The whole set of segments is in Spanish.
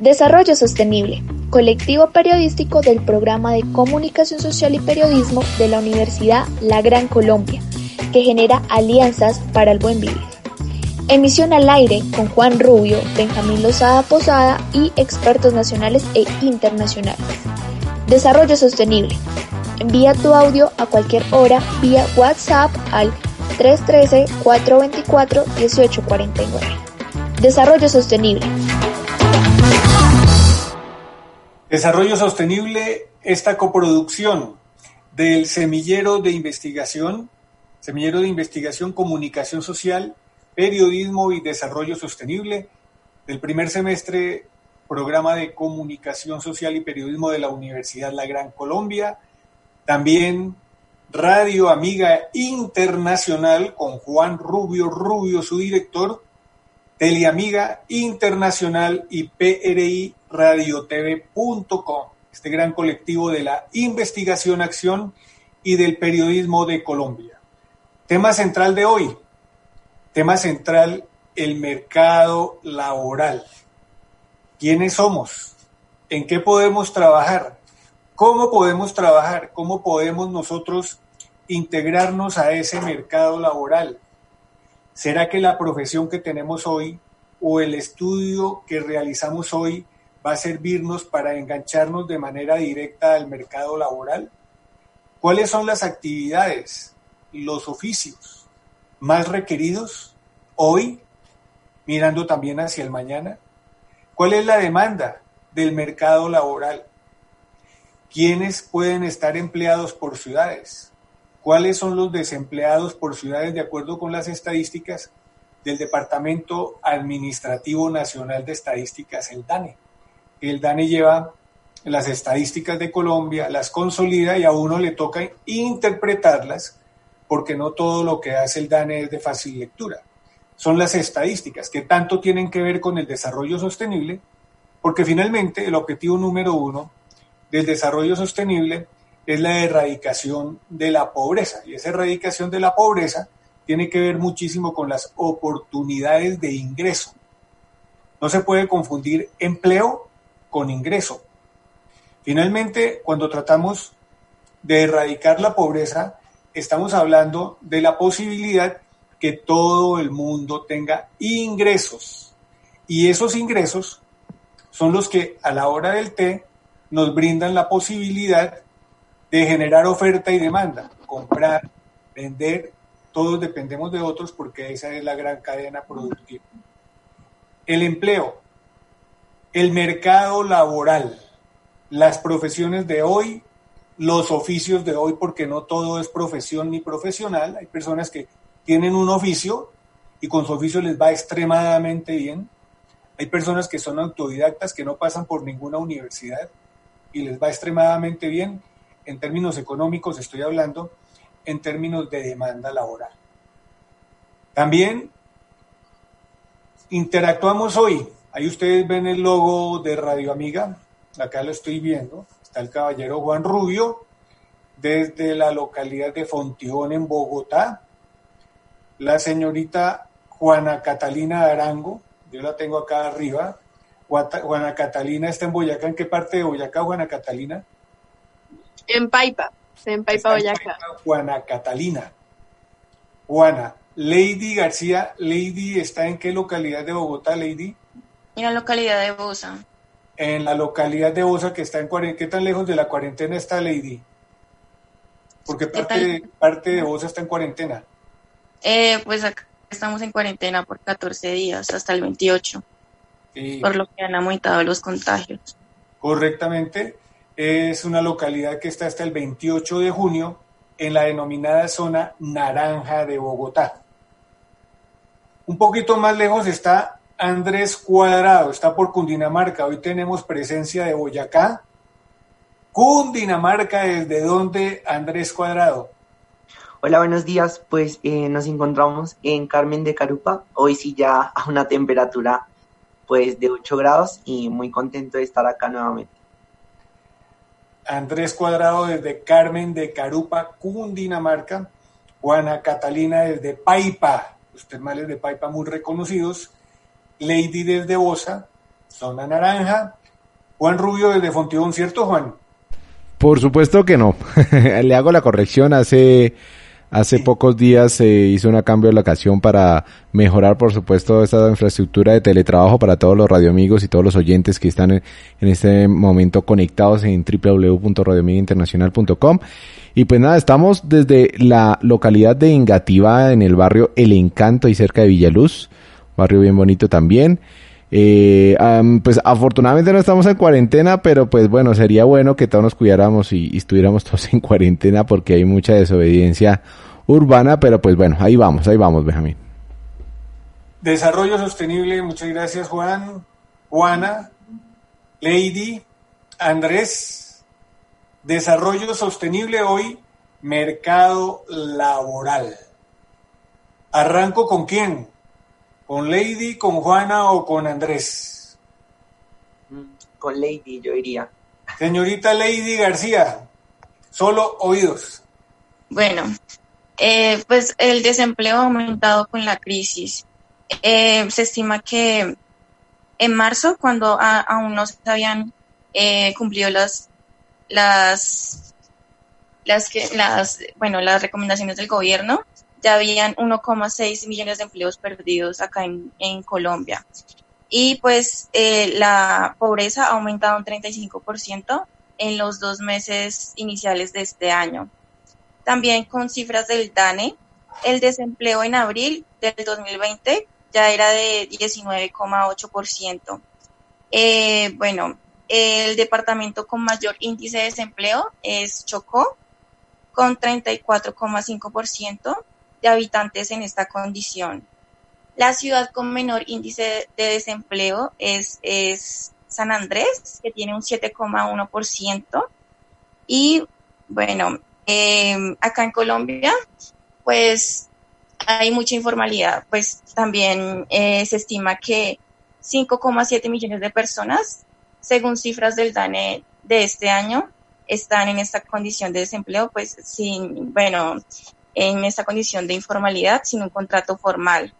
Desarrollo Sostenible, colectivo periodístico del programa de Comunicación Social y Periodismo de la Universidad La Gran Colombia, que genera alianzas para el buen vivir. Emisión al aire con Juan Rubio, Benjamín Lozada Posada y expertos nacionales e internacionales. Desarrollo Sostenible. Envía tu audio a cualquier hora vía WhatsApp al 313-424-1849. Desarrollo Sostenible. Desarrollo Sostenible, esta coproducción del Semillero de Investigación, Semillero de Investigación, Comunicación Social, Periodismo y Desarrollo Sostenible, del primer semestre, programa de Comunicación Social y Periodismo de la Universidad La Gran Colombia, también Radio Amiga Internacional con Juan Rubio Rubio, su director, Teleamiga Internacional y PRI radiotv.com, este gran colectivo de la investigación, acción y del periodismo de Colombia. Tema central de hoy, tema central, el mercado laboral. ¿Quiénes somos? ¿En qué podemos trabajar? ¿Cómo podemos trabajar? ¿Cómo podemos nosotros integrarnos a ese mercado laboral? ¿Será que la profesión que tenemos hoy o el estudio que realizamos hoy va a servirnos para engancharnos de manera directa al mercado laboral? ¿Cuáles son las actividades, los oficios más requeridos hoy, mirando también hacia el mañana? ¿Cuál es la demanda del mercado laboral? ¿Quiénes pueden estar empleados por ciudades? ¿Cuáles son los desempleados por ciudades de acuerdo con las estadísticas del Departamento Administrativo Nacional de Estadísticas, el DANE? El DANE lleva las estadísticas de Colombia, las consolida y a uno le toca interpretarlas porque no todo lo que hace el DANE es de fácil lectura. Son las estadísticas que tanto tienen que ver con el desarrollo sostenible, porque finalmente el objetivo número uno del desarrollo sostenible es la erradicación de la pobreza. Y esa erradicación de la pobreza tiene que ver muchísimo con las oportunidades de ingreso. No se puede confundir empleo con ingreso. Finalmente, cuando tratamos de erradicar la pobreza, estamos hablando de la posibilidad que todo el mundo tenga ingresos. Y esos ingresos son los que a la hora del té nos brindan la posibilidad de generar oferta y demanda, comprar, vender, todos dependemos de otros porque esa es la gran cadena productiva. El empleo, el mercado laboral, las profesiones de hoy, los oficios de hoy, porque no todo es profesión ni profesional. Hay personas que tienen un oficio y con su oficio les va extremadamente bien. Hay personas que son autodidactas, que no pasan por ninguna universidad y les va extremadamente bien. En términos económicos estoy hablando, en términos de demanda laboral. También interactuamos hoy Ahí ustedes ven el logo de Radio Amiga, acá lo estoy viendo, está el caballero Juan Rubio, desde la localidad de Fontijón en Bogotá, la señorita Juana Catalina Arango, yo la tengo acá arriba, Juana Catalina está en Boyacá, ¿en qué parte de Boyacá, Juana Catalina? En Paipa, en Paipa, Boyacá. Juana Catalina. Juana, Lady García, Lady está en qué localidad de Bogotá, Lady? En la localidad de Bosa. En la localidad de Bosa, que está en cuarentena. ¿Qué tan lejos de la cuarentena está Lady? Porque parte, parte de Bosa está en cuarentena. Eh, pues acá estamos en cuarentena por 14 días, hasta el 28. Por lo que han aumentado los contagios. Correctamente. Es una localidad que está hasta el 28 de junio en la denominada zona naranja de Bogotá. Un poquito más lejos está Andrés Cuadrado, está por Cundinamarca. Hoy tenemos presencia de Boyacá. Cundinamarca, ¿desde dónde, Andrés Cuadrado? Hola, buenos días. Pues eh, nos encontramos en Carmen de Carupa. Hoy sí ya a una temperatura pues de 8 grados y muy contento de estar acá nuevamente. Andrés Cuadrado desde Carmen de Carupa, Cundinamarca. Juana Catalina desde Paipa, los termales de Paipa muy reconocidos. Lady desde Bosa, Zona Naranja. Juan Rubio desde Fontibón, ¿cierto, Juan? Por supuesto que no. Le hago la corrección. Hace Hace pocos días se hizo una cambio de locación para mejorar, por supuesto, esta infraestructura de teletrabajo para todos los radioamigos y todos los oyentes que están en, este momento conectados en www.radioamigainternacional.com. Y pues nada, estamos desde la localidad de Engativá, en el barrio El Encanto y cerca de Villaluz, barrio bien bonito también. Eh, pues afortunadamente no estamos en cuarentena, pero pues bueno, sería bueno que todos nos cuidáramos y, estuviéramos todos en cuarentena porque hay mucha desobediencia urbana, pero pues bueno, ahí vamos, ahí vamos, Benjamín. Desarrollo sostenible, muchas gracias Juan, Juana, Lady, Andrés. Desarrollo sostenible hoy, mercado laboral. ¿Arranco con quién? ¿Con Lady, con Juana o con Andrés? Con Lady, yo iría. Señorita Lady García, solo oídos. Bueno, eh, pues el desempleo ha aumentado con la crisis. Eh, se estima que en marzo, cuando aún no se habían eh, cumplido las, las, las, que, las, bueno, las recomendaciones del gobierno, ya habían 1,6 millones de empleos perdidos acá en, Colombia. Y pues eh, la pobreza ha aumentado un 35% en los dos meses iniciales de este año. También con cifras del DANE, el desempleo en abril del 2020 ya era de 19,8%. Eh, bueno, el departamento con mayor índice de desempleo es Chocó, con 34,5% de habitantes en esta condición. La ciudad con menor índice de desempleo es, es San Andrés, que tiene un 7,1%. Y bueno, em, acá en Colombia, pues hay mucha informalidad. Pues también eh, se estima que 5,7 millones de personas, según cifras del DANE de este año, están en esta condición de desempleo, pues sin, bueno, en esa condición de informalidad sin un contrato formal.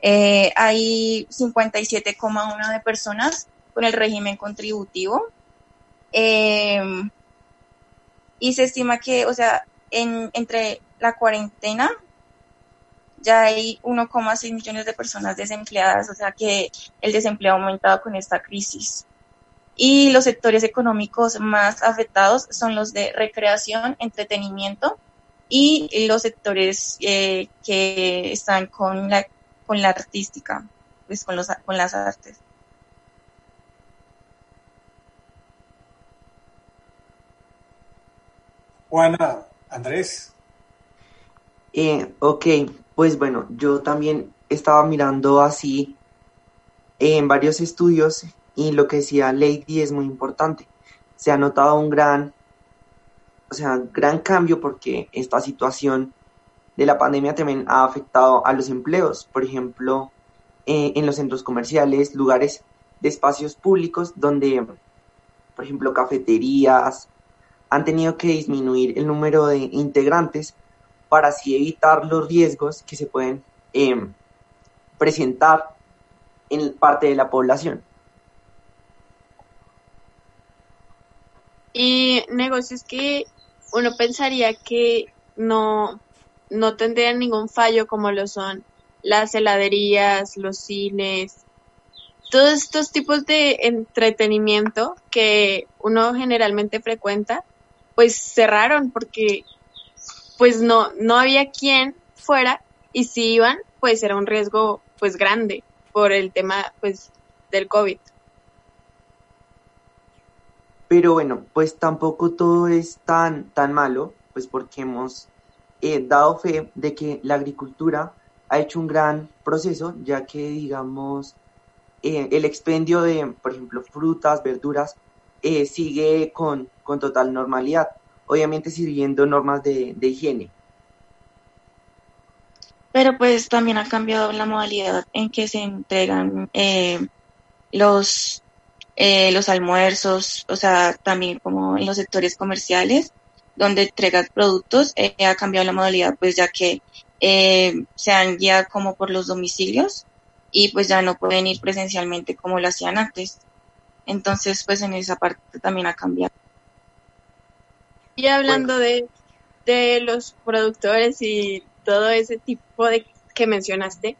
Eh, hay 57,1 de personas con el régimen contributivo eh, y se estima que, o sea, en, entre la cuarentena ya hay 1,6 millones de personas desempleadas, o sea que el desempleo ha aumentado con esta crisis. Y los sectores económicos más afectados son los de recreación, entretenimiento, y los sectores eh, que están con la, con la artística, pues con, los, con las artes. Juana, Andrés. Eh, ok, pues bueno, yo también estaba mirando así en varios estudios y lo que decía Lady es muy importante. Se ha notado un gran o sea, gran cambio porque esta situación de la pandemia también ha afectado a los empleos, por ejemplo, eh, en los centros comerciales, lugares de espacios públicos donde, por ejemplo, cafeterías han tenido que disminuir el número de integrantes para así evitar los riesgos que se pueden em, presentar en parte de la población. Y negocios que uno pensaría que no, no tendrían ningún fallo como lo son las heladerías, los cines, todos estos tipos de entretenimiento que uno generalmente frecuenta, pues cerraron porque pues no, no había quien fuera y si iban, pues era un riesgo pues grande por el tema pues del COVID. Pero bueno, pues tampoco todo es tan, tan malo, pues porque hemos eh, dado fe de que la agricultura ha hecho un gran proceso, ya que, digamos, eh, el expendio de, por ejemplo, frutas, verduras, eh, sigue con, con, total normalidad, obviamente sirviendo normas de, de, higiene. Pero pues también ha cambiado la modalidad en que se entregan los, los almuerzos, o sea, también como en los sectores comerciales, donde entregas productos, ha cambiado la modalidad, pues ya que se han guiado como por los domicilios y pues ya no pueden ir presencialmente como lo hacían antes. Entonces, pues en esa parte también ha cambiado. Y hablando de, de los productores y todo ese tipo de que mencionaste,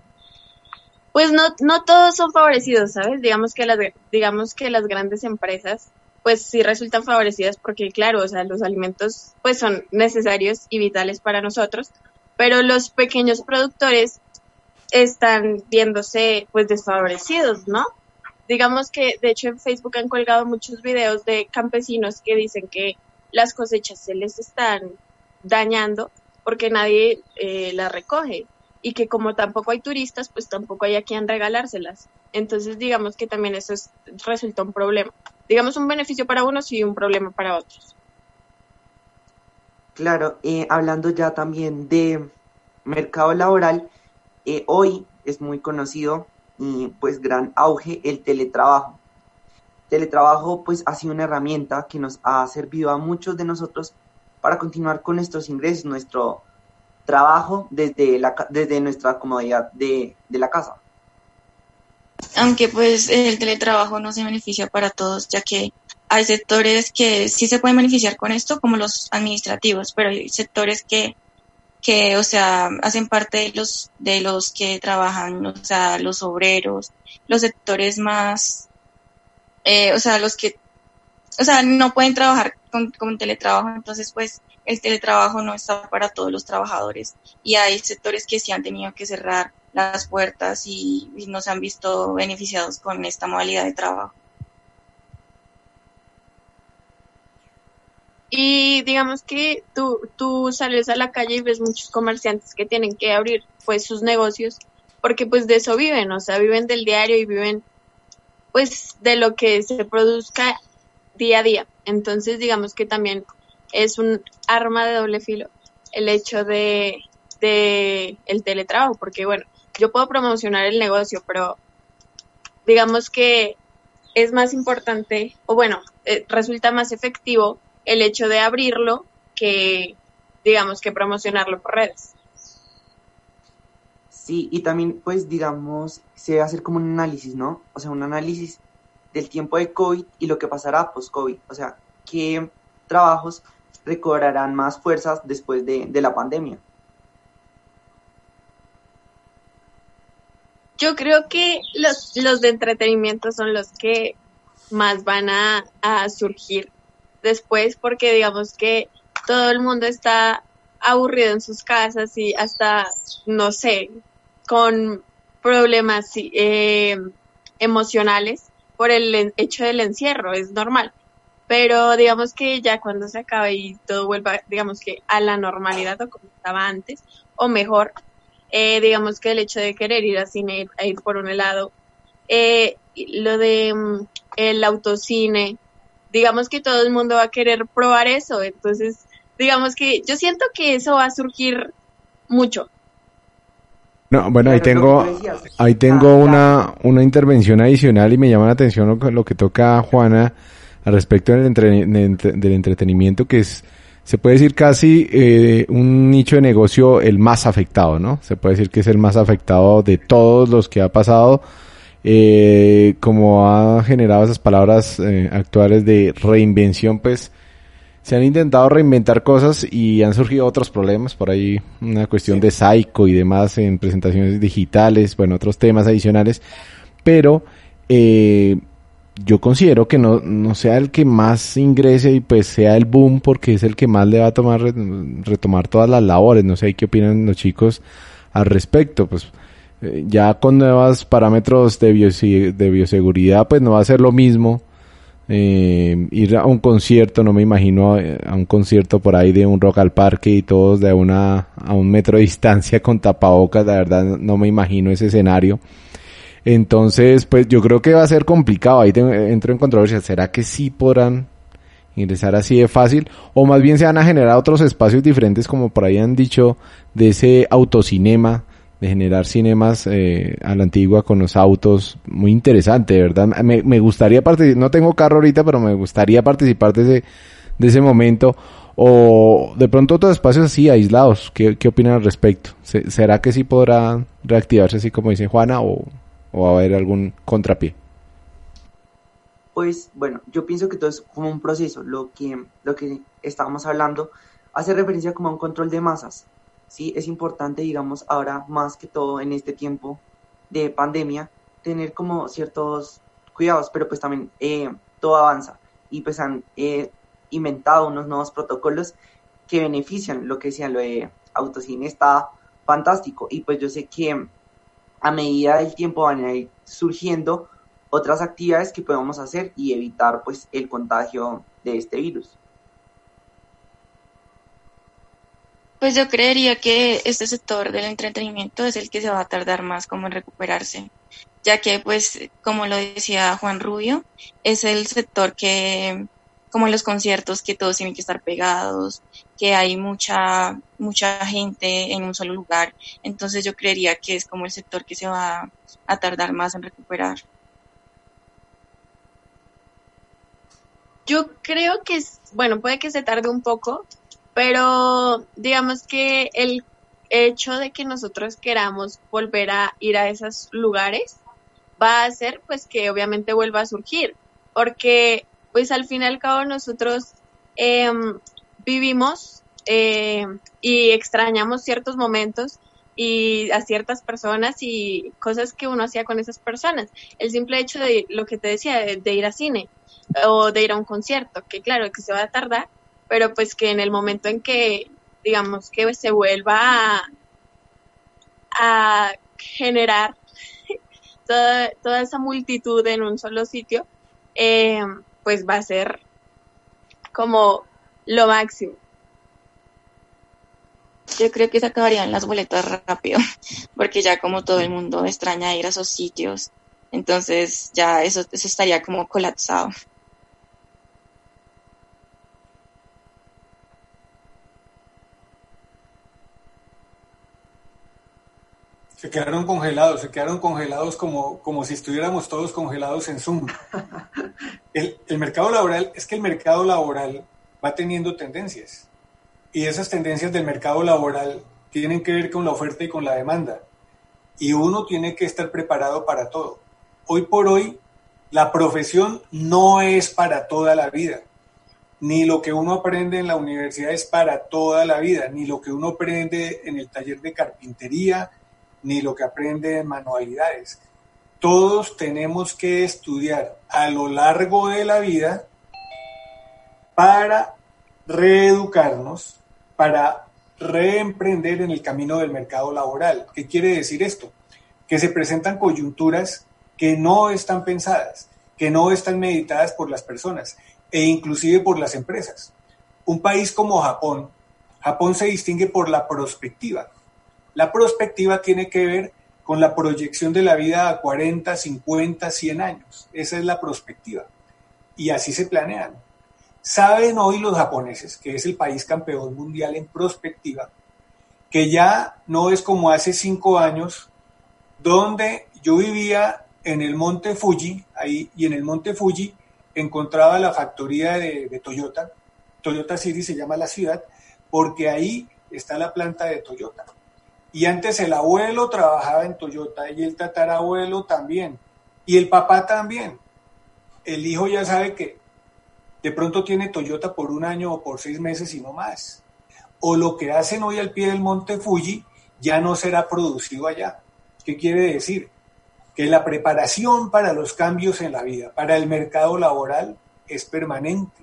pues no, no todos son favorecidos, ¿sabes? Digamos que las, digamos que las grandes empresas, pues sí resultan favorecidas porque, claro, o sea, los alimentos pues son necesarios y vitales para nosotros, pero los pequeños productores están viéndose pues desfavorecidos, ¿no? Digamos que de hecho en Facebook han colgado muchos videos de campesinos que dicen que las cosechas se les están dañando porque nadie eh, las recoge y que como tampoco hay turistas, pues tampoco hay a quien regalárselas. Entonces digamos que también eso es, resulta un problema. Digamos un beneficio para unos y un problema para otros. Claro, eh, hablando ya también de mercado laboral, eh, hoy es muy conocido y pues gran auge el teletrabajo. Teletrabajo pues ha sido una herramienta que nos ha servido a muchos de nosotros para continuar con nuestros ingresos, nuestro trabajo desde, la, desde nuestra comodidad de, de la casa. Aunque pues el teletrabajo no se beneficia para todos, ya que hay sectores que sí se pueden beneficiar con esto, como los administrativos, pero hay sectores que que, o sea, hacen parte de los, de los que trabajan, o sea, los obreros, los sectores más, eh, o sea, los que, o sea, no pueden trabajar con, con teletrabajo, entonces pues el teletrabajo no está para todos los trabajadores y hay sectores que sí han tenido que cerrar las puertas y, no se han visto beneficiados con esta modalidad de trabajo. Y digamos que tú, tú sales a la calle y ves muchos comerciantes que tienen que abrir pues sus negocios porque pues de eso viven, o sea, viven del diario y viven pues de lo que se produzca día a día. Entonces digamos que también es un arma de doble filo el hecho de, de el teletrabajo, porque bueno, yo puedo promocionar el negocio, pero digamos que es más importante, o bueno, eh, resulta más efectivo el hecho de abrirlo que, digamos, que promocionarlo por redes. Sí, y también, pues, digamos, se debe hacer como un análisis, ¿no? O sea, un análisis del tiempo de COVID y lo que pasará post-COVID. O sea, qué trabajos recobrarán más fuerzas después de, de la pandemia. Yo creo que los, los de entretenimiento son los que más van a, a surgir después porque digamos que todo el mundo está aburrido en sus casas y hasta, no sé, con problemas eh, emocionales por el hecho del encierro, es normal. Pero digamos que ya cuando se acabe y todo vuelva, digamos que a la normalidad o como estaba antes, o mejor, eh, digamos que el hecho de querer ir al cine, a ir por un helado, eh, lo de mm, el autocine, digamos que todo el mundo va a querer probar eso. Entonces, digamos que yo siento que eso va a surgir mucho. No, bueno, ahí tengo, ahí tengo una, una intervención adicional y me llama la atención lo, lo que toca Juana al respecto del, del entretenimiento, que es, se puede decir casi eh, un nicho de negocio el más afectado, ¿no? Se puede decir que es el más afectado de todos los que ha pasado eh, como ha generado esas palabras eh, actuales de reinvención, pues se han intentado reinventar cosas y han surgido otros problemas, por ahí una cuestión de psycho y demás en presentaciones digitales, bueno, otros temas adicionales, pero eh, yo considero que no, no sea el que más ingrese y pues sea el boom porque es el que más le va a tomar retomar todas las labores, no sé qué opinan los chicos al respecto, pues eh, ya con nuevos parámetros de, de bioseguridad, pues no va a ser lo mismo Eh, ir a un concierto, no me imagino eh, a un concierto por ahí de un rock al parque y todos de una a un metro de distancia con tapabocas, la verdad no me imagino ese escenario. Entonces, pues yo creo que va a ser complicado, ahí entro en controversia, ¿será que sí podrán ingresar así de fácil o más bien se van a generar otros espacios diferentes como por ahí han dicho de ese autocinema de generar cinemas eh, a la antigua con los autos, muy interesante, ¿verdad? Me, me gustaría participar, no tengo carro ahorita, pero me gustaría participar de ese, de ese momento. O de pronto otros espacios así aislados, ¿qué, qué opinan al respecto? ¿Será que sí podrá reactivarse así como dice Juana o, o va a haber algún contrapié? Pues bueno, yo pienso que todo es como un proceso. Lo que, lo que estábamos hablando hace referencia como a un control de masas sí es importante, digamos, ahora más que todo en este tiempo de pandemia, tener como ciertos cuidados, pero pues también eh, todo avanza y pues han eh, inventado unos nuevos protocolos que benefician lo que decían, lo de autocine está fantástico y pues yo sé que a medida del tiempo van a ir surgiendo otras actividades que podemos hacer y evitar pues el contagio de este virus. Pues yo creería que este sector del entretenimiento es el que se va a tardar más como en recuperarse, ya que pues como lo decía Juan Rubio, es el sector que como los conciertos que todos tienen que estar pegados, que hay mucha mucha gente en un solo lugar, entonces yo creería que es como el sector que se va a tardar más en recuperar. Yo creo que, bueno, puede que se tarde un poco, pero digamos que el hecho de que nosotros queramos volver a ir a esos lugares va a hacer pues que obviamente vuelva a surgir, porque pues al fin y al cabo nosotros em, vivimos eh, y extrañamos ciertos momentos y a ciertas personas y cosas que uno hacía con esas personas. El simple hecho de lo que te decía, de ir a cine o de ir a un concierto, que claro que se va a tardar, pero pues que en el momento en que, digamos, que se vuelva a, generar toda, toda, esa multitud en un solo sitio, eh, pues va a ser como lo máximo. Yo creo que se acabarían las boletas rápido, porque ya como todo el mundo extraña ir a esos sitios, entonces ya eso, eso estaría como colapsado. Se quedaron congelados, se quedaron congelados como, como si estuviéramos todos congelados en Zoom. El, el mercado laboral, es que el mercado laboral va teniendo tendencias. Y esas tendencias del mercado laboral tienen que ver con la oferta y con la demanda. Y uno tiene que estar preparado para todo. Hoy por hoy, la profesión no es para toda la vida. Ni lo que uno aprende en la universidad es para toda la vida, ni lo que uno aprende en el taller de carpintería, ni lo que aprende en manualidades. Todos tenemos que estudiar a lo largo de la vida para reeducarnos, para reemprender en el camino del mercado laboral. ¿Qué quiere decir esto? Que se presentan coyunturas que no están pensadas, que no están meditadas por las personas e inclusive por las empresas. Un país como Japón, Japón se distingue por la prospectiva. La prospectiva tiene que ver con la proyección de la vida a 40, 50, 100 años. Esa es la prospectiva. Y así se planean. Saben hoy los japoneses, que es el país campeón mundial en prospectiva, que ya no es como hace cinco años, donde yo vivía en el monte Fuji, ahí, y en el monte Fuji encontraba la factoría de, de Toyota. Toyota City se llama la ciudad, porque ahí está la planta de Toyota. Y antes el abuelo trabajaba en Toyota y el tatarabuelo también. Y el papá también. El hijo ya sabe que de pronto tiene Toyota por un año o por seis meses y no más. O lo que hacen hoy al pie del monte Fuji ya no será producido allá. ¿Qué quiere decir? Que la preparación para los cambios en la vida, para el mercado laboral, es permanente.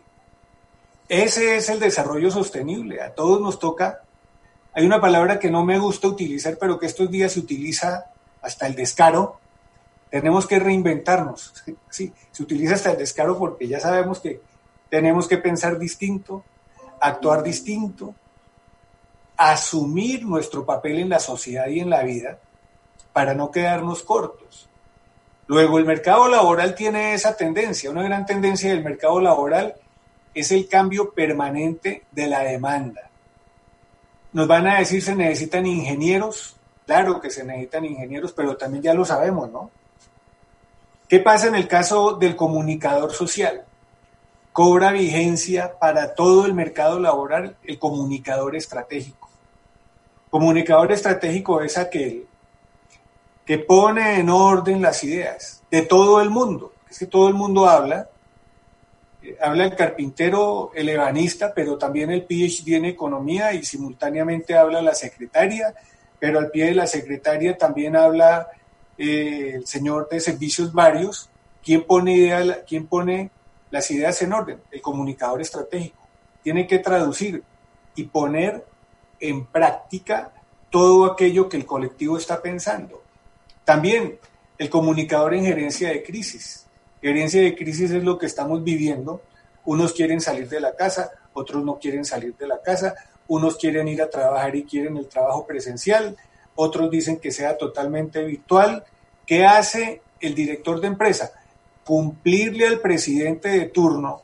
Ese es el desarrollo sostenible. A todos nos toca hay una palabra que no me gusta utilizar, pero que estos días se utiliza hasta el descaro, tenemos que reinventarnos. Sí, se utiliza hasta el descaro porque ya sabemos que tenemos que pensar distinto, actuar distinto, asumir nuestro papel en la sociedad y en la vida para no quedarnos cortos. Luego, el mercado laboral tiene esa tendencia. Una gran tendencia del mercado laboral es el cambio permanente de la demanda. Nos van a decir se necesitan ingenieros, claro que se necesitan ingenieros, pero también ya lo sabemos, ¿no? ¿Qué pasa en el caso del comunicador social? Cobra vigencia para todo el mercado laboral el comunicador estratégico. Comunicador estratégico es aquel que pone en orden las ideas de todo el mundo. Es que todo el mundo habla, eh, habla el carpintero, el ebanista, pero también el PhD en economía y simultáneamente habla la secretaria, pero al pie de la secretaria también habla eh, el señor de servicios varios. ¿Quién pone, ¿Quién pone las ideas en orden? El comunicador estratégico. Tiene que traducir y poner en práctica todo aquello que el colectivo está pensando. También el comunicador en gerencia de crisis. Gerencia de crisis es lo que estamos viviendo. Unos quieren salir de la casa, otros no quieren salir de la casa, unos quieren ir a trabajar y quieren el trabajo presencial, otros dicen que sea totalmente virtual. ¿Qué hace el director de empresa? Cumplirle al presidente de turno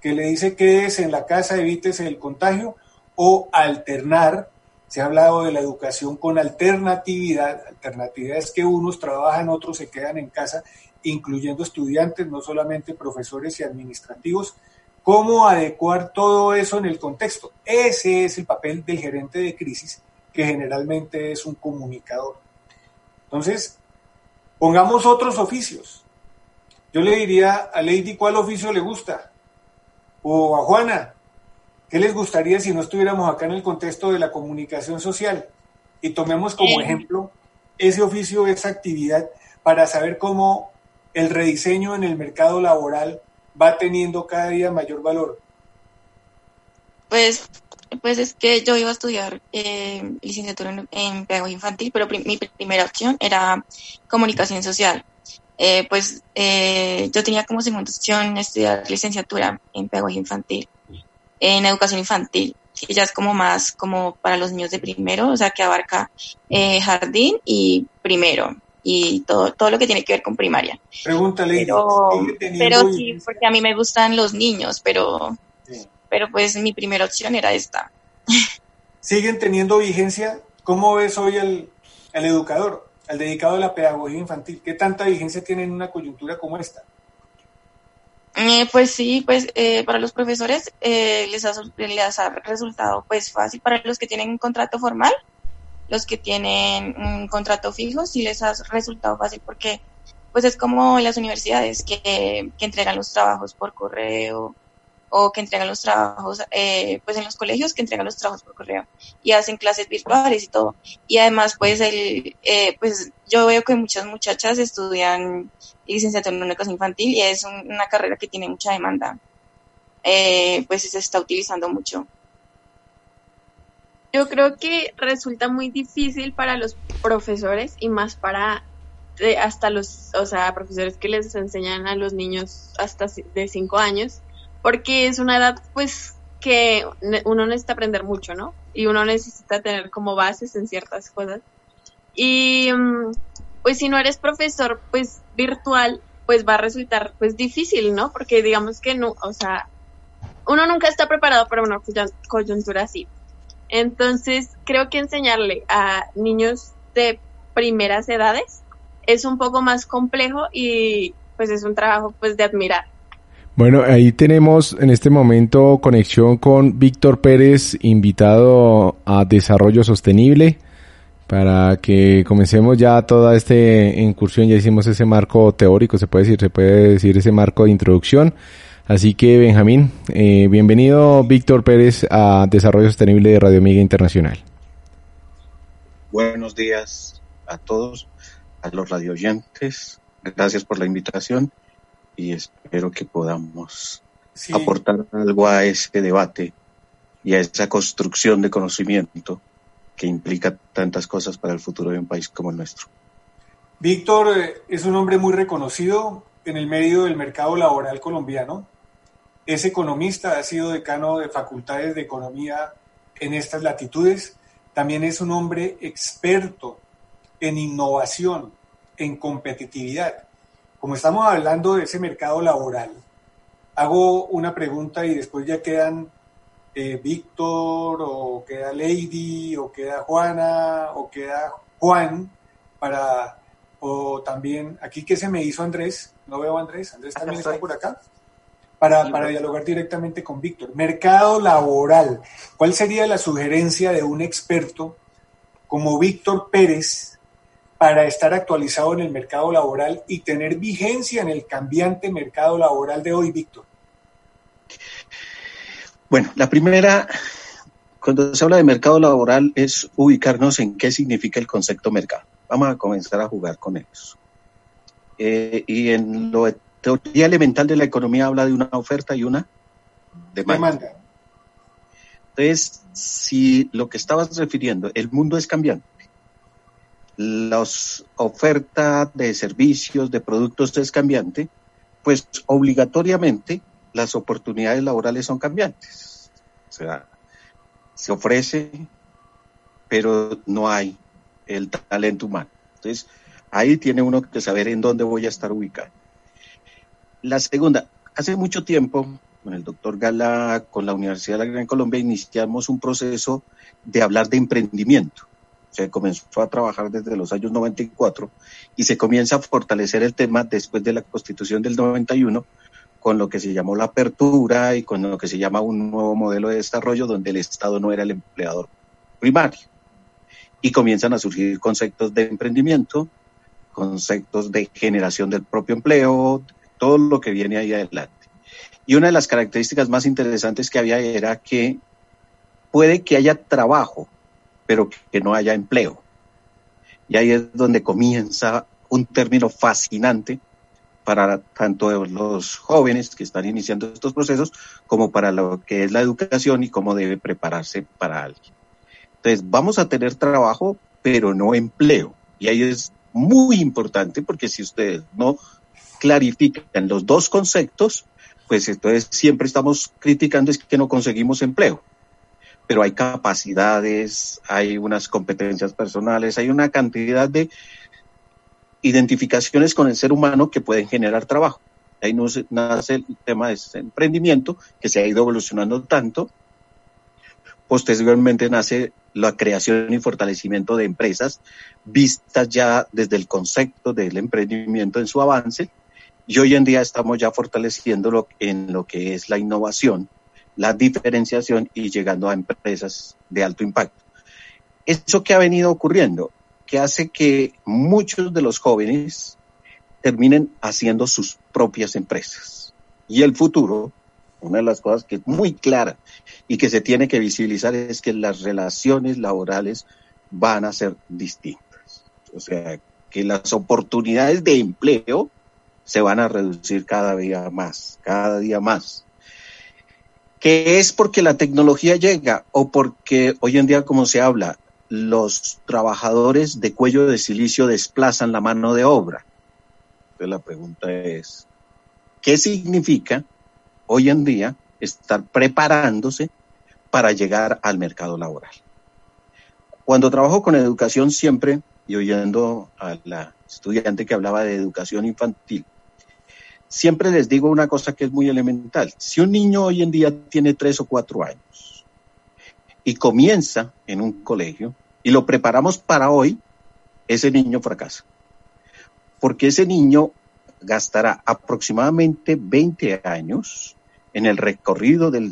que le dice que es en la casa, evítese el contagio, o alternar se ha hablado de la educación con alternatividad. Alternatividad es que unos trabajan, otros se quedan en casa, incluyendo estudiantes, no solamente profesores y administrativos. ¿Cómo adecuar todo eso en el contexto? Ese es el papel del gerente de crisis, que generalmente es un comunicador. Entonces, pongamos otros oficios. Yo le diría a Lady cuál oficio le gusta. O a Juana, ¿Qué les gustaría si no estuviéramos acá en el contexto de la comunicación social? Y tomemos como ejemplo ese oficio, esa actividad, para saber cómo el rediseño en el mercado laboral va teniendo cada día mayor valor. Pues, pues es que yo iba a estudiar eh, licenciatura en, pedagogía infantil, pero mi primera opción era comunicación social. Eh, pues eh, yo tenía como segunda opción estudiar licenciatura en pedagogía infantil en educación infantil, que ya es como más como para los niños de primero, o sea, que abarca eh, jardín y primero y todo, todo lo que tiene que ver con primaria. Pregúntale. Pero, pero sí, porque a mí me gustan los niños, pero, pero pues mi primera opción era esta. ¿Siguen teniendo vigencia? ¿Cómo ves hoy al, al educador, al dedicado a la pedagogía infantil? ¿Qué tanta vigencia tiene en una coyuntura como esta? Eh, pues sí, pues eh, para los profesores eh, les, ha, les ha resultado pues fácil. Para los que tienen un contrato formal, los que tienen un contrato fijo, sí les ha resultado fácil porque pues es como las universidades que, que entregan los trabajos por correo o que entregan los trabajos, eh, pues en los colegios que entregan los trabajos por correo y hacen clases virtuales y todo. Y además, pues, el, eh, pues yo veo que muchas muchachas estudian licenciatura en educación infantil y es una carrera que tiene mucha demanda. Eh, pues se está utilizando mucho. Yo creo que resulta muy difícil para los profesores y más para hasta los, o sea, profesores que les enseñan a los niños hasta de cinco años, porque es una edad pues que uno necesita aprender mucho, ¿no? Y uno necesita tener como bases en ciertas cosas. Y mm, pues si no eres profesor pues virtual, pues va a resultar pues difícil, ¿no? Porque digamos que no, o sea, uno nunca está preparado para una coyuntura así. Entonces, creo que enseñarle a niños de primeras edades es un poco más complejo y pues es un trabajo pues de admirar. Bueno, ahí tenemos en este momento conexión con Víctor Pérez, invitado a Desarrollo Sostenible, para que comencemos ya toda esta incursión. Ya hicimos ese marco teórico, se puede decir, se puede decir ese marco de introducción. Así que, Benjamín, eh, bienvenido Víctor Pérez a Desarrollo Sostenible de Radio Amiga Internacional. Buenos días a todos, a los radioyentes. Gracias por la invitación y espero que podamos aportar algo a ese debate y a esa construcción de conocimiento que implica tantas cosas para el futuro de un país como el nuestro. Víctor eh, es un hombre muy reconocido en el medio del mercado laboral colombiano. Es economista, ha sido decano de facultades de economía en estas latitudes. También es un hombre experto en innovación, en competitividad. Como estamos hablando de ese mercado laboral, hago una pregunta y después ya quedan eh, Víctor o queda Lady o queda Juana o queda Juan para o también aquí que se me hizo Andrés, no veo a Andrés, Andrés también está por acá, para, para dialogar directamente con Víctor. Mercado laboral, ¿cuál sería la sugerencia de un experto como Víctor Pérez para estar actualizado en el mercado laboral y tener vigencia en el cambiante mercado laboral de hoy, Víctor? Bueno, la primera, cuando se habla de mercado laboral, es ubicarnos en qué significa el concepto mercado. Vamos a comenzar a jugar con eso. Eh, y en lo teoría elemental de la economía habla de una oferta y una demanda. Entonces, si lo que estabas refiriendo, el mundo es cambiante, las ofertas de servicios, de productos es cambiante, pues obligatoriamente las oportunidades laborales son cambiantes. O sea, se ofrece, pero no hay el talento humano. Entonces, ahí tiene uno que saber en dónde voy a estar ubicado. La segunda, hace mucho tiempo, con el doctor Gala, con la Universidad de la Gran Colombia, iniciamos un proceso de hablar de emprendimiento. Se comenzó a trabajar desde los años 94 y se comienza a fortalecer el tema después de la constitución del 91 con lo que se llamó la apertura y con lo que se llama un nuevo modelo de desarrollo donde el Estado no era el empleador primario y comienzan a surgir conceptos de emprendimiento, conceptos de generación del propio empleo, todo lo que viene ahí adelante. Y una de las características más interesantes que había era que puede que haya trabajo, pero que no haya empleo. Y ahí es donde comienza un término fascinante para tanto los jóvenes que están iniciando estos procesos como para lo que es la educación y cómo debe prepararse para alguien. Entonces, vamos a tener trabajo, pero no empleo. Y ahí es muy importante porque si ustedes no clarifican los dos conceptos, pues entonces siempre estamos criticando es que no conseguimos empleo. Pero hay capacidades, hay unas competencias personales, hay una cantidad de identificaciones con el ser humano que pueden generar trabajo. Ahí nace el tema de emprendimiento que se ha ido evolucionando tanto Posteriormente nace la creación y fortalecimiento de empresas vistas ya desde el concepto del emprendimiento en su avance y hoy en día estamos ya fortaleciéndolo en lo que es la innovación, la diferenciación y llegando a empresas de alto impacto. Eso que ha venido ocurriendo, que hace que muchos de los jóvenes terminen haciendo sus propias empresas. Y el futuro una de las cosas que es muy clara y que se tiene que visibilizar es que las relaciones laborales van a ser distintas. O sea, que las oportunidades de empleo se van a reducir cada día más, cada día más. ¿Qué es porque la tecnología llega o porque hoy en día, como se habla, los trabajadores de cuello de silicio desplazan la mano de obra? Entonces la pregunta es, ¿qué significa hoy en día estar preparándose para llegar al mercado laboral. Cuando trabajo con educación siempre, y oyendo a la estudiante que hablaba de educación infantil, siempre les digo una cosa que es muy elemental. Si un niño hoy en día tiene tres o cuatro años y comienza en un colegio y lo preparamos para hoy, ese niño fracasa. Porque ese niño gastará aproximadamente 20 años en el recorrido del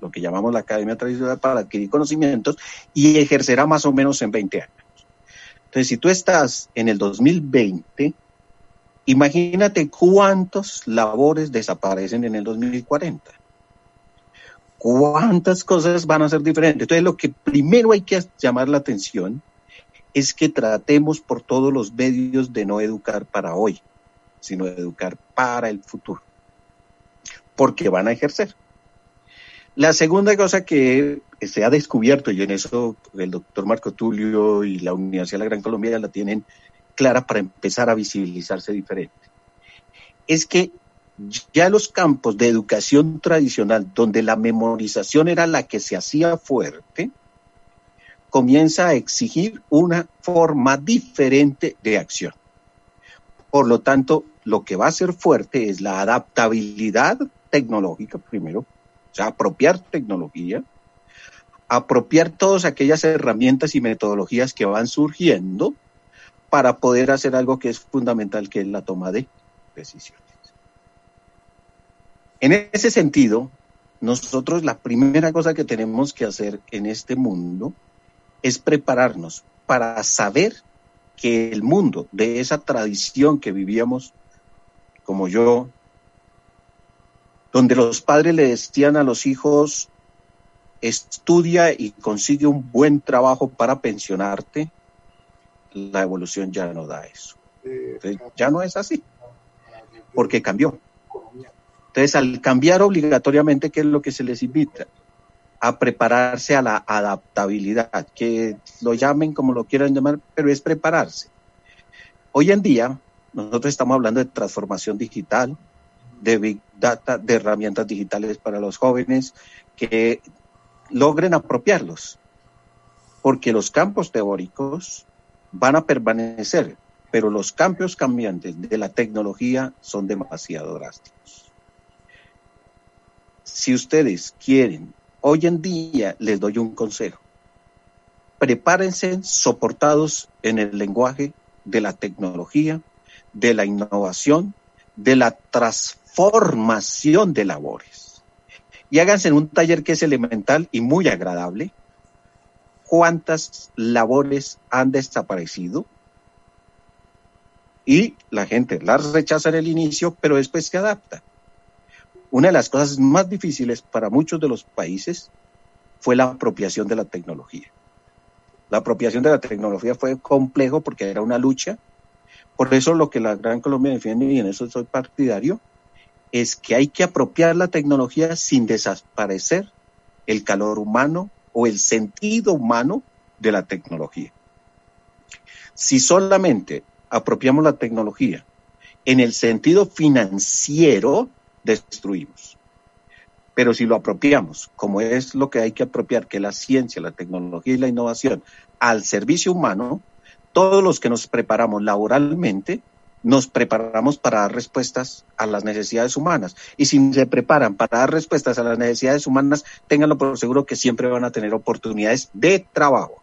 lo que llamamos la Academia Tradicional para adquirir conocimientos y ejercerá más o menos en 20 años. Entonces, si tú estás en el 2020, imagínate cuántas labores desaparecen en el 2040. ¿Cuántas cosas van a ser diferentes? Entonces, lo que primero hay que llamar la atención es que tratemos por todos los medios de no educar para hoy, sino educar para el futuro porque van a ejercer. La segunda cosa que se ha descubierto, y en eso el doctor Marco Tulio y la Universidad de la Gran Colombia la tienen clara para empezar a visibilizarse diferente. Es que ya los campos de educación tradicional, donde la memorización era la que se hacía fuerte, comienza a exigir una forma diferente de acción. Por lo tanto, lo que va a ser fuerte es la adaptabilidad tecnológica primero, o sea, apropiar tecnología, apropiar todas aquellas herramientas y metodologías que van surgiendo para poder hacer algo que es fundamental, que es la toma de decisiones. En ese sentido, nosotros la primera cosa que tenemos que hacer en este mundo es prepararnos para saber que el mundo de esa tradición que vivíamos, como yo, donde los padres le decían a los hijos, estudia y consigue un buen trabajo para pensionarte, la evolución ya no da eso. ya no es así, porque cambió. Entonces, al cambiar obligatoriamente, ¿qué es lo que se les invita? A prepararse a la adaptabilidad, que lo llamen como lo quieran llamar, pero es prepararse. Hoy en día, nosotros estamos hablando de transformación digital, de big data, de herramientas digitales para los jóvenes que logren apropiarlos, porque los campos teóricos van a permanecer, pero los cambios cambiantes de la tecnología son demasiado drásticos. Si ustedes quieren, hoy en día les doy un consejo. Prepárense soportados en el lenguaje de la tecnología, de la innovación, de la transformación de labores. Y háganse en un taller que es elemental y muy agradable. ¿Cuántas labores han desaparecido? Y la gente las rechaza en el inicio, pero después se adapta. Una de las cosas más difíciles para muchos de los países fue la apropiación de la tecnología. La apropiación de la tecnología fue complejo porque era una lucha. Por eso lo que la Gran Colombia defiende, y en eso soy partidario, es que hay que apropiar la tecnología sin desaparecer el calor humano o el sentido humano de la tecnología. Si solamente apropiamos la tecnología en el sentido financiero, destruimos. Pero si lo apropiamos, como es lo que hay que apropiar, que la ciencia, la tecnología y la innovación, al servicio humano, todos los que nos preparamos laboralmente, nos preparamos para dar respuestas a las necesidades humanas. Y si se preparan para dar respuestas a las necesidades humanas, ténganlo por seguro que siempre van a tener oportunidades de trabajo.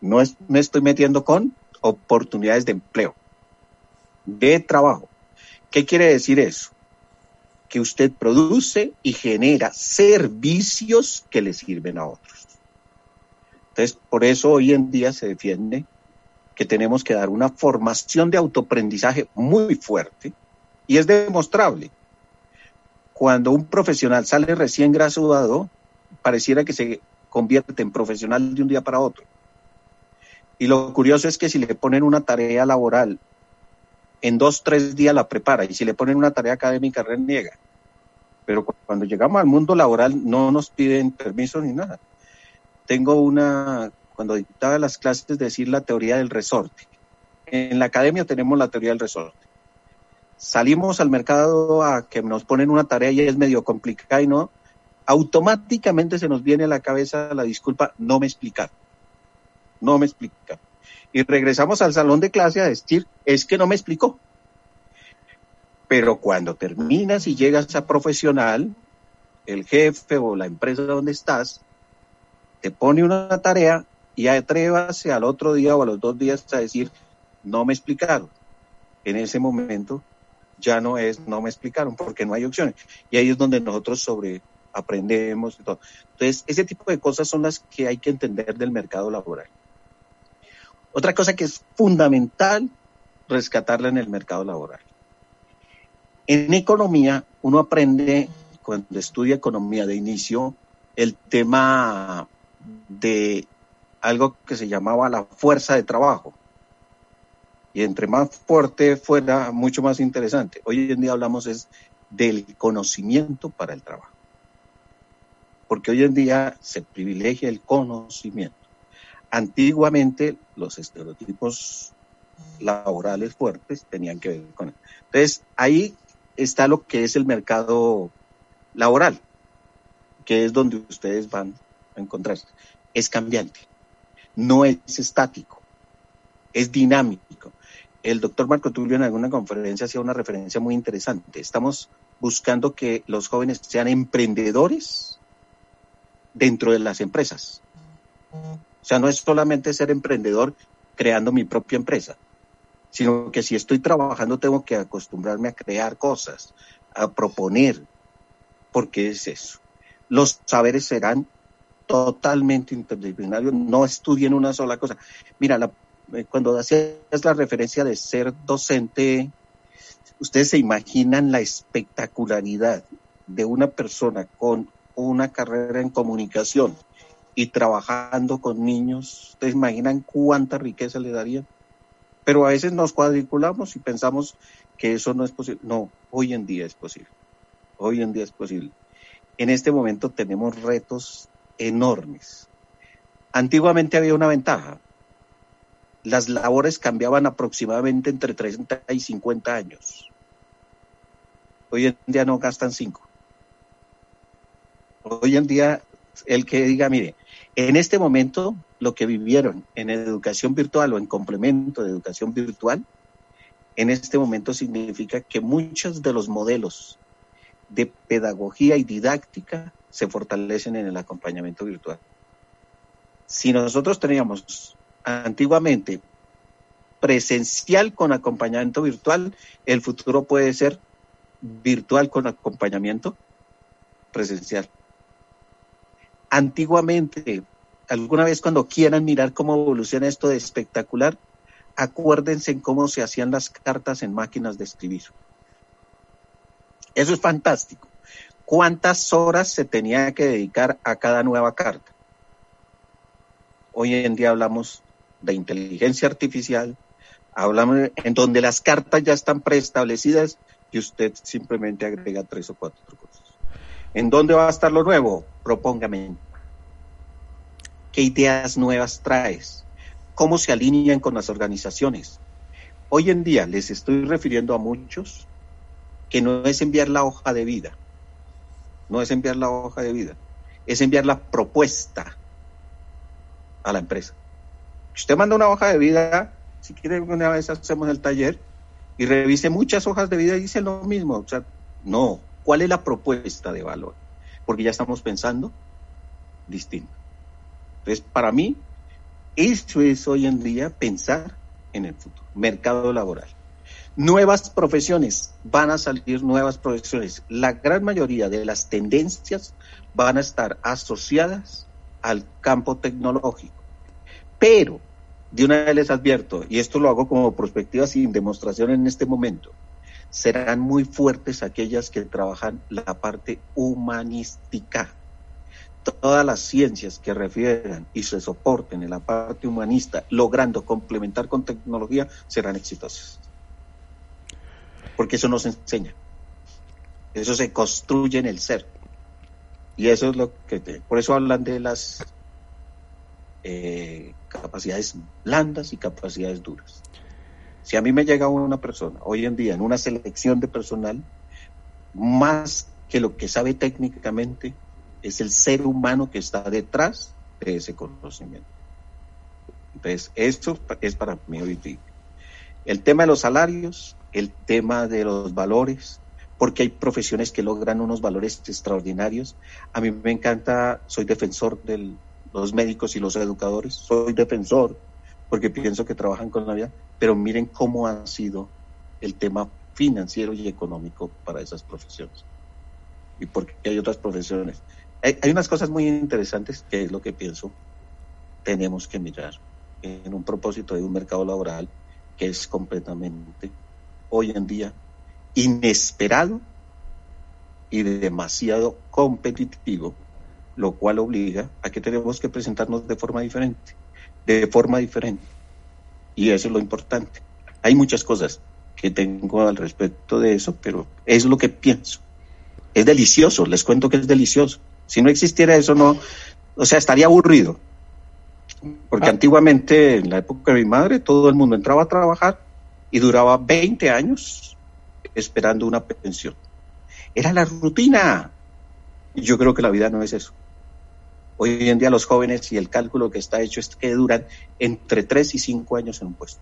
No es, me estoy metiendo con oportunidades de empleo, de trabajo. ¿Qué quiere decir eso? que usted produce y genera servicios que le sirven a otros. Entonces, por eso hoy en día se defiende que tenemos que dar una formación de autoaprendizaje muy fuerte y es demostrable. Cuando un profesional sale recién graduado, pareciera que se convierte en profesional de un día para otro. Y lo curioso es que si le ponen una tarea laboral en dos, tres días la prepara y si le ponen una tarea académica reniega. Pero cuando llegamos al mundo laboral no nos piden permiso ni nada. Tengo una, cuando dictaba las clases, decir la teoría del resorte. En la academia tenemos la teoría del resorte. Salimos al mercado a que nos ponen una tarea y es medio complicada y no, automáticamente se nos viene a la cabeza la disculpa, no me explicar No me explicar y regresamos al salón de clase a decir, es que no me explicó. Pero cuando terminas y llegas a profesional, el jefe o la empresa donde estás, te pone una tarea y atrévase al otro día o a los dos días a decir, no me explicaron. En ese momento ya no es, no me explicaron, porque no hay opciones. Y ahí es donde nosotros sobre aprendemos todo. Entonces, ese tipo de cosas son las que hay que entender del mercado laboral. Otra cosa que es fundamental rescatarla en el mercado laboral. En economía, uno aprende, cuando estudia economía de inicio, el tema de algo que se llamaba la fuerza de trabajo. Y entre más fuerte fuera, mucho más interesante. Hoy en día hablamos es del conocimiento para el trabajo. Porque hoy en día se privilegia el conocimiento. Antiguamente los estereotipos laborales fuertes tenían que ver con eso. Entonces, ahí está lo que es el mercado laboral, que es donde ustedes van a encontrarse. Es cambiante, no es estático, es dinámico. El doctor Marco Tulio en alguna conferencia hacía una referencia muy interesante. Estamos buscando que los jóvenes sean emprendedores dentro de las empresas. O sea, no es solamente ser emprendedor creando mi propia empresa, sino que si estoy trabajando tengo que acostumbrarme a crear cosas, a proponer, porque es eso. Los saberes serán totalmente interdisciplinarios, no estudien una sola cosa. Mira, eh, cuando hacías la referencia de ser docente, ustedes se imaginan la espectacularidad de una persona con una carrera en comunicación y trabajando con niños, ustedes imaginan cuánta riqueza le darían. Pero a veces nos cuadriculamos y pensamos que eso no es posible. No, hoy en día es posible. Hoy en día es posible. En este momento tenemos retos enormes. Antiguamente había una ventaja. Las labores cambiaban aproximadamente entre 30 y 50 años. Hoy en día no gastan 5. Hoy en día, el que diga, mire, en este momento lo que vivieron en educación virtual o en complemento de educación virtual, en este momento significa que muchos de los modelos de pedagogía y didáctica se fortalecen en el acompañamiento virtual. Si nosotros teníamos antiguamente presencial con acompañamiento virtual, el futuro puede ser virtual con acompañamiento presencial. Antiguamente alguna vez cuando quieran mirar cómo evoluciona esto de espectacular, acuérdense en cómo se hacían las cartas en máquinas de escribir. Eso es fantástico. ¿Cuántas horas se tenía que dedicar a cada nueva carta? Hoy en día hablamos de inteligencia artificial, hablamos en donde las cartas ya están preestablecidas y usted simplemente agrega tres o cuatro cosas. ¿En dónde va a estar lo nuevo? Propóngame ¿Qué ideas nuevas traes? ¿Cómo se alinean con las organizaciones? Hoy en día les estoy refiriendo a muchos que no es enviar la hoja de vida, no es enviar la hoja de vida, es enviar la propuesta a la empresa. Usted manda una hoja de vida, si quiere una vez hacemos el taller y revise muchas hojas de vida y dice lo mismo. O sea, no, ¿cuál es la propuesta de valor? Porque ya estamos pensando distinto. Entonces, para mí, eso es hoy en día pensar en el futuro, mercado laboral. Nuevas profesiones, van a salir nuevas profesiones. La gran mayoría de las tendencias van a estar asociadas al campo tecnológico. Pero, de una vez les advierto, y esto lo hago como perspectiva sin demostración en este momento, serán muy fuertes aquellas que trabajan la parte humanística todas las ciencias que refieran y se soporten en la parte humanista, logrando complementar con tecnología, serán exitosas. Porque eso nos enseña. Eso se construye en el ser. Y eso es lo que... por eso hablan de las eh, capacidades blandas y capacidades duras. Si a mí me llega una persona hoy en día en una selección de personal, más que lo que sabe técnicamente, es el ser humano que está detrás de ese conocimiento. Entonces, esto es para mí hoy día. El tema de los salarios, el tema de los valores, porque hay profesiones que logran unos valores extraordinarios. A mí me encanta, soy defensor de los médicos y los educadores, soy defensor porque pienso que trabajan con la vida, pero miren cómo ha sido el tema financiero y económico para esas profesiones. Y porque hay otras profesiones hay, unas cosas muy interesantes que es lo que pienso tenemos que mirar en un propósito de un mercado laboral que es completamente hoy en día inesperado y demasiado competitivo, lo cual obliga a que tenemos que presentarnos de forma diferente, de forma diferente. Y eso es lo importante. Hay muchas cosas que tengo al respecto de eso, pero es lo que pienso. Es delicioso, les cuento que es delicioso. Si no existiera eso, no, o sea, estaría aburrido. Porque antiguamente, en la época de mi madre, todo el mundo entraba a trabajar y duraba 20 años esperando una pensión. Era la rutina. Yo creo que la vida no es eso. Hoy en día los jóvenes y el cálculo que está hecho es que duran entre 3 y 5 años en un puesto.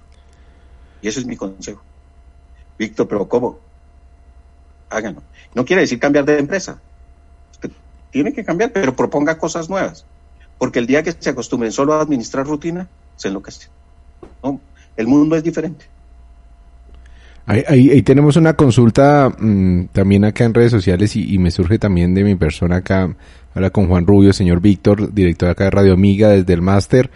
Y eso es mi consejo. Víctor, pero ¿cómo? Háganlo. No quiere decir cambiar de empresa. tiene que cambiar, pero proponga cosas nuevas. Porque el día que se acostumbren solo a administrar rutina, se enloquece. El mundo es diferente. Ahí, tenemos una consulta mm, también acá en redes sociales y, me surge también de mi persona acá. Habla con Juan Rubio, señor Víctor, director acá de Radio Amiga desde el máster.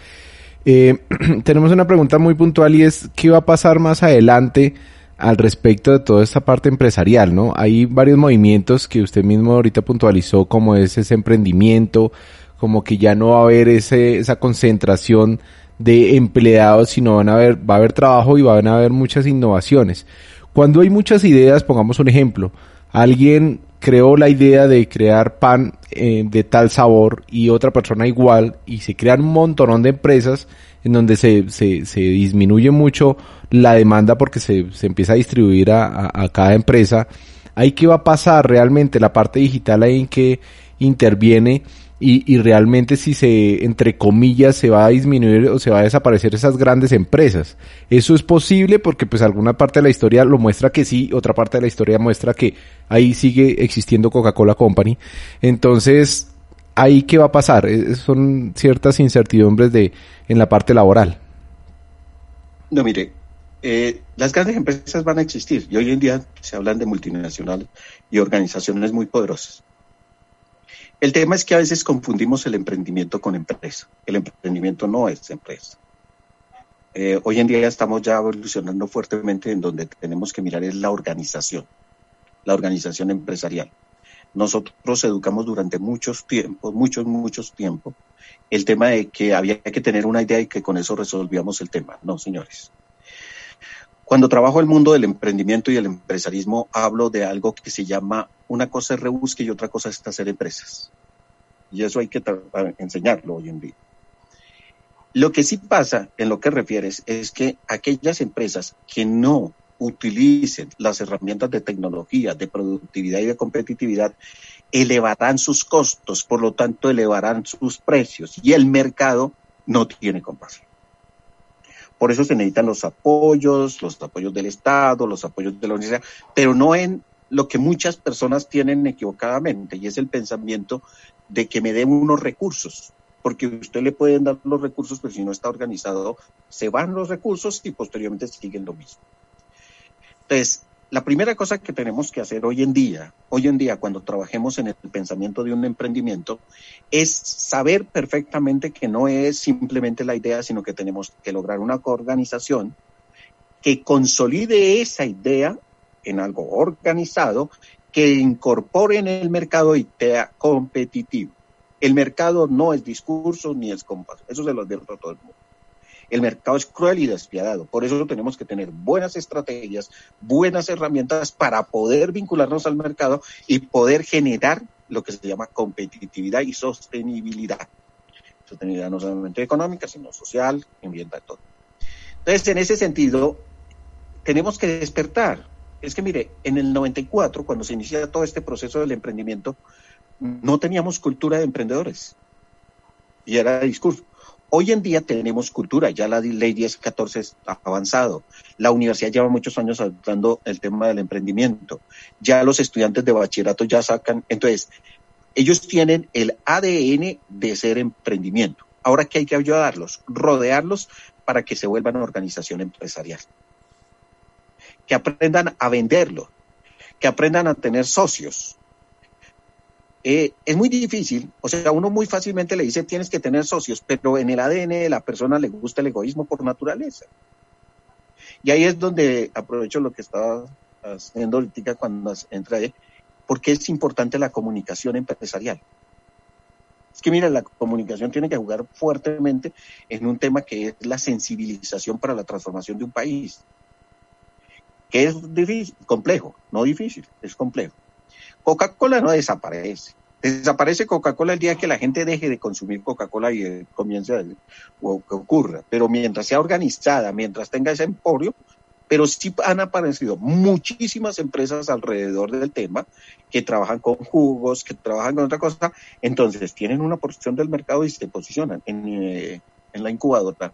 Eh, tenemos una pregunta muy puntual y es, ¿qué va a pasar más adelante al respecto de toda esta parte empresarial, no? Hay varios movimientos que usted mismo ahorita puntualizó, como es ese emprendimiento, como que ya no va a haber ese, esa concentración de empleados, sino van a haber, va a haber trabajo y van a haber muchas innovaciones. Cuando hay muchas ideas, pongamos un ejemplo, alguien creó la idea de crear pan eh, de tal sabor y otra persona igual y se crean un montón de empresas en donde se, se, se disminuye mucho la demanda porque se, se empieza a distribuir a, a, cada empresa. Ahí qué va a pasar realmente la parte digital ahí en que interviene y, y, realmente si se, entre comillas, se va a disminuir o se va a desaparecer esas grandes empresas. Eso es posible porque pues alguna parte de la historia lo muestra que sí, otra parte de la historia muestra que ahí sigue existiendo Coca-Cola Company. Entonces, ahí qué va a pasar? Son ciertas incertidumbres de, en la parte laboral. No, mire, eh, las grandes empresas van a existir y hoy en día se hablan de multinacionales y organizaciones muy poderosas. El tema es que a veces confundimos el emprendimiento con empresa. El emprendimiento no es empresa. Eh, hoy en día estamos ya evolucionando fuertemente en donde tenemos que mirar es la organización, la organización empresarial. Nosotros educamos durante muchos tiempos, muchos, muchos tiempos, el tema de que había que tener una idea y que con eso resolvíamos el tema. No, señores. Cuando trabajo el mundo del emprendimiento y el empresarismo, hablo de algo que se llama una cosa es rebusque y otra cosa es hacer empresas. Y eso hay que enseñarlo hoy en día. Lo que sí pasa en lo que refieres es que aquellas empresas que no utilicen las herramientas de tecnología, de productividad y de competitividad, elevarán sus costos, por lo tanto elevarán sus precios y el mercado no tiene compasión. Por eso se necesitan los apoyos, los apoyos del Estado, los apoyos de la universidad, pero no en lo que muchas personas tienen equivocadamente, y es el pensamiento de que me den unos recursos, porque usted le pueden dar los recursos, pero si no está organizado, se van los recursos y posteriormente siguen lo mismo. Entonces, la primera cosa que tenemos que hacer hoy en día, hoy en día cuando trabajemos en el pensamiento de un emprendimiento, es saber perfectamente que no es simplemente la idea, sino que tenemos que lograr una organización que consolide esa idea en algo organizado, que incorpore en el mercado y sea competitivo. El mercado no es discurso ni es compás. Eso se lo advierto a todo el mundo. El mercado es cruel y despiadado. Por eso tenemos que tener buenas estrategias, buenas herramientas para poder vincularnos al mercado y poder generar lo que se llama competitividad y sostenibilidad. Sostenibilidad no solamente económica, sino social, ambiental, todo. Entonces, en ese sentido, tenemos que despertar. Es que mire, en el 94, cuando se inicia todo este proceso del emprendimiento, no teníamos cultura de emprendedores. Y era discurso. Hoy en día tenemos cultura, ya la ley 1014 ha avanzado. La universidad lleva muchos años hablando el tema del emprendimiento. Ya los estudiantes de bachillerato ya sacan. Entonces, ellos tienen el ADN de ser emprendimiento. Ahora que hay que ayudarlos, rodearlos para que se vuelvan organización empresarial. Que aprendan a venderlo, que aprendan a tener socios, eh, es muy difícil, o sea, uno muy fácilmente le dice tienes que tener socios, pero en el ADN de la persona le gusta el egoísmo por naturaleza. Y ahí es donde aprovecho lo que estaba haciendo ahorita cuando entré, porque es importante la comunicación empresarial. Es que mira, la comunicación tiene que jugar fuertemente en un tema que es la sensibilización para la transformación de un país, que es difícil, complejo, no difícil, es complejo. Coca-Cola no desaparece. Desaparece Coca-Cola el día que la gente deje de consumir Coca-Cola y comience a, o que ocurra. Pero mientras sea organizada, mientras tenga ese emporio, pero sí han aparecido muchísimas empresas alrededor del tema que trabajan con jugos, que trabajan con otra cosa, entonces tienen una porción del mercado y se posicionan en, eh, en la incubadora.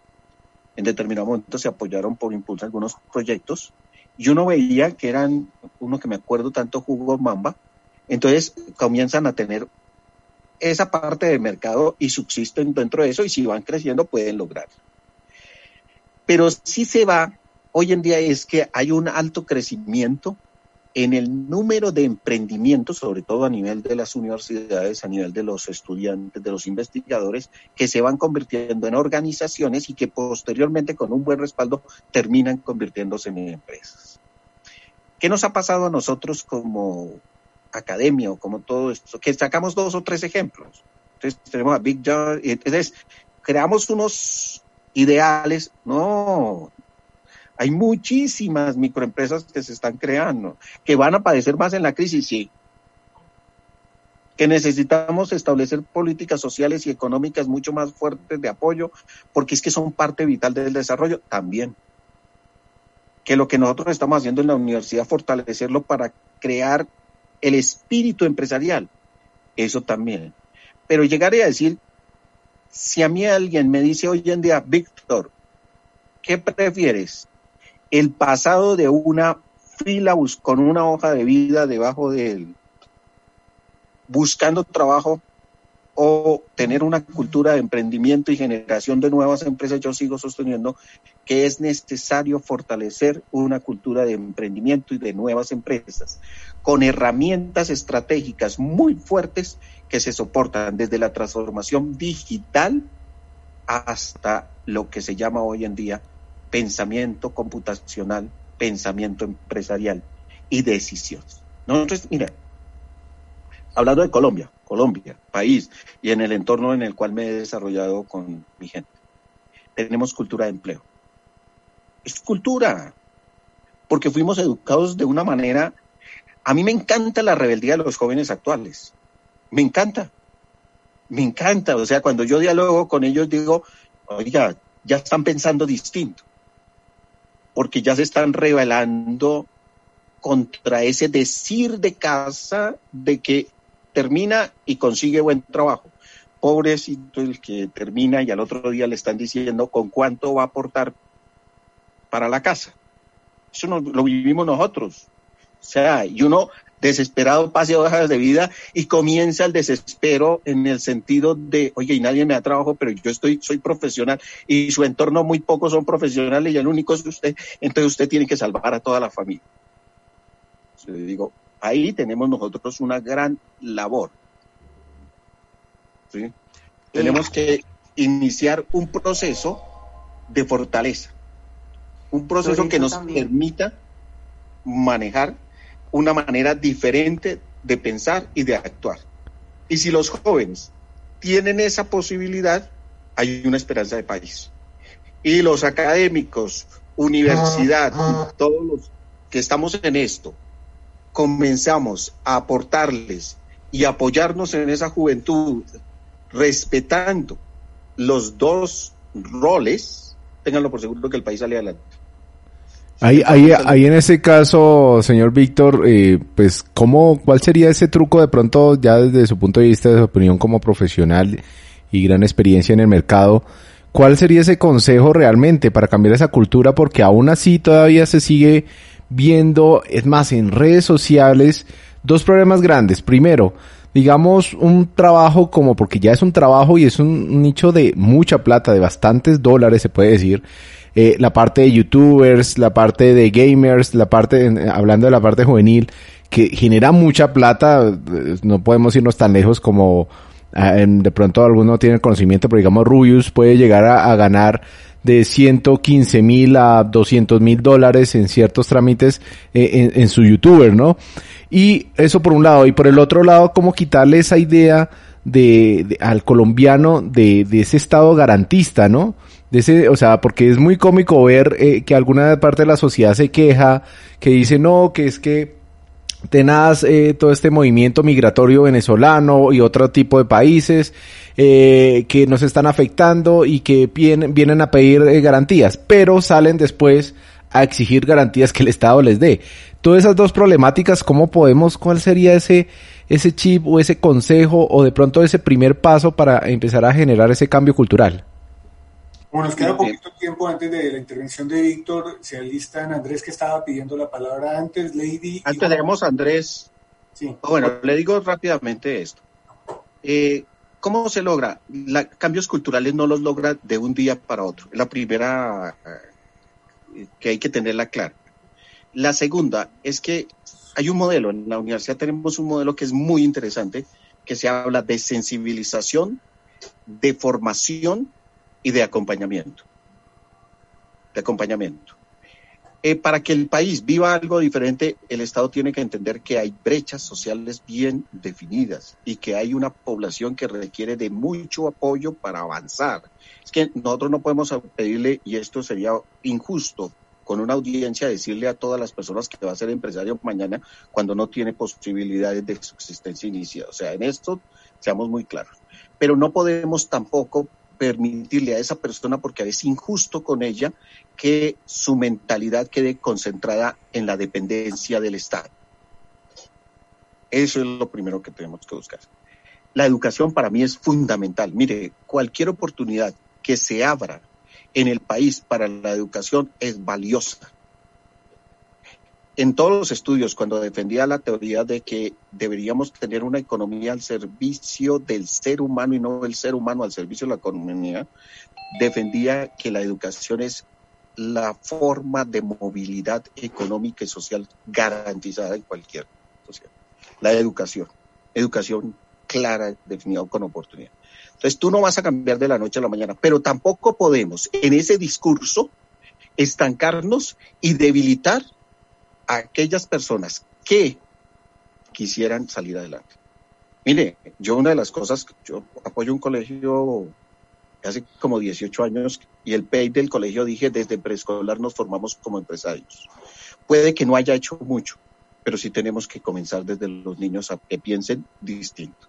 En determinado momento se apoyaron por impulsar algunos proyectos y uno veía que eran, uno que me acuerdo tanto, Jugo Mamba, entonces comienzan a tener esa parte del mercado y subsisten dentro de eso y si van creciendo pueden lograr. Pero si se va, hoy en día es que hay un alto crecimiento en el número de emprendimientos, sobre todo a nivel de las universidades, a nivel de los estudiantes, de los investigadores, que se van convirtiendo en organizaciones y que posteriormente con un buen respaldo terminan convirtiéndose en empresas. ¿Qué nos ha pasado a nosotros como academia o como todo esto? Que sacamos dos o tres ejemplos. Entonces tenemos a Big John, entonces creamos unos ideales, no, hay muchísimas microempresas que se están creando, que van a padecer más en la crisis, sí. Que necesitamos establecer políticas sociales y económicas mucho más fuertes de apoyo, porque es que son parte vital del desarrollo también. Que lo que nosotros estamos haciendo en la universidad, fortalecerlo para crear el espíritu empresarial, eso también. Pero llegaré a decir, si a mí alguien me dice hoy en día, Víctor, ¿qué prefieres? el pasado de una fila con una hoja de vida debajo de él, buscando trabajo o tener una cultura de emprendimiento y generación de nuevas empresas, yo sigo sosteniendo que es necesario fortalecer una cultura de emprendimiento y de nuevas empresas con herramientas estratégicas muy fuertes que se soportan desde la transformación digital hasta lo que se llama hoy en día pensamiento computacional, pensamiento empresarial y decisiones. Nosotros, mira, hablando de Colombia, Colombia, país, y en el entorno en el cual me he desarrollado con mi gente, tenemos cultura de empleo. Es cultura, porque fuimos educados de una manera, a mí me encanta la rebeldía de los jóvenes actuales, me encanta, me encanta, o sea, cuando yo dialogo con ellos digo, oiga, ya están pensando distinto porque ya se están rebelando contra ese decir de casa de que termina y consigue buen trabajo. Pobrecito el que termina y al otro día le están diciendo con cuánto va a aportar para la casa. Eso no, lo vivimos nosotros. O sea, y uno desesperado pase hojas de vida y comienza el desespero en el sentido de, oye, y nadie me da trabajo, pero yo estoy, soy profesional y su entorno muy pocos son profesionales y el único es usted, entonces usted tiene que salvar a toda la familia. le digo, ahí tenemos nosotros una gran labor. ¿sí? Tenemos que iniciar un proceso de fortaleza, un proceso que nos permita manejar una manera diferente de pensar y de actuar. Y si los jóvenes tienen esa posibilidad, hay una esperanza de país. Y los académicos, universidad, todos los que estamos en esto, comenzamos a aportarles y apoyarnos en esa juventud, respetando los dos roles, ténganlo por seguro que el país sale adelante. Ahí, ahí, ahí en ese caso, señor Víctor, eh, pues, ¿cómo, ¿cuál sería ese truco de pronto, ya desde su punto de vista, de su opinión como profesional y gran experiencia en el mercado, cuál sería ese consejo realmente para cambiar esa cultura? Porque aún así todavía se sigue viendo, es más, en redes sociales, dos problemas grandes. Primero, digamos, un trabajo como, porque ya es un trabajo y es un nicho de mucha plata, de bastantes dólares, se puede decir eh, la parte de youtubers, la parte de gamers, la parte, hablando de la parte juvenil, que genera mucha plata, eh, no podemos irnos tan lejos como ah, de pronto alguno tiene conocimiento, pero digamos Rubius puede llegar a, ganar de 115 mil a 200 mil dólares en ciertos trámites eh, en, su youtuber, ¿no? Y eso por un lado. Y por el otro lado, cómo quitarle esa idea de, al colombiano de, de, ese estado garantista, ¿no? de ese, o sea, porque es muy cómico ver eh, que alguna parte de la sociedad se queja, que dice no, que es que tenaz eh, todo este movimiento migratorio venezolano y otro tipo de países eh, que nos están afectando y que vienen, vienen a pedir eh, garantías, pero salen después a exigir garantías que el Estado les dé. Todas esas dos problemáticas, ¿cómo podemos, cuál sería ese, ese chip o ese consejo o de pronto ese primer paso para empezar a generar ese cambio cultural? Bueno, nos queda poquito tiempo antes de la intervención de Víctor. Se alistan Andrés, que estaba pidiendo la palabra antes, Lady. Antes tenemos a Andrés. Sí. Bueno, le digo rápidamente esto. Eh, ¿Cómo se logra? La, cambios culturales no los logra de un día para otro. La primera eh, que hay que tenerla clara. La segunda es que hay un modelo, en la universidad tenemos un modelo que es muy interesante, que se habla de sensibilización, de formación y de acompañamiento. De acompañamiento. Eh, para que el país viva algo diferente, el Estado tiene que entender que hay brechas sociales bien definidas y que hay una población que requiere de mucho apoyo para avanzar. Es que nosotros no podemos pedirle, y esto sería injusto, con una audiencia decirle a todas las personas que va a ser empresario mañana cuando no tiene posibilidades de subsistencia inicial. O sea, en esto seamos muy claros. Pero no podemos tampoco permitirle a esa persona, porque es injusto con ella, que su mentalidad quede concentrada en la dependencia del Estado. Eso es lo primero que tenemos que buscar. La educación para mí es fundamental. Mire, cualquier oportunidad que se abra en el país para la educación es valiosa en todos los estudios, cuando defendía la teoría de que deberíamos tener una economía al servicio del ser humano y no el ser humano al servicio de la economía, defendía que la educación es la forma de movilidad económica y social garantizada en cualquier sociedad. La educación, educación clara, definida con oportunidad. Entonces tú no vas a cambiar de la noche a la mañana, pero tampoco podemos en ese discurso estancarnos y debilitar aquellas personas que quisieran salir adelante. Mire, yo una de las cosas, yo apoyo un colegio hace como 18 años y el PEI del colegio dije, desde preescolar nos formamos como empresarios. Puede que no haya hecho mucho, pero sí tenemos que comenzar desde los niños a que piensen distinto.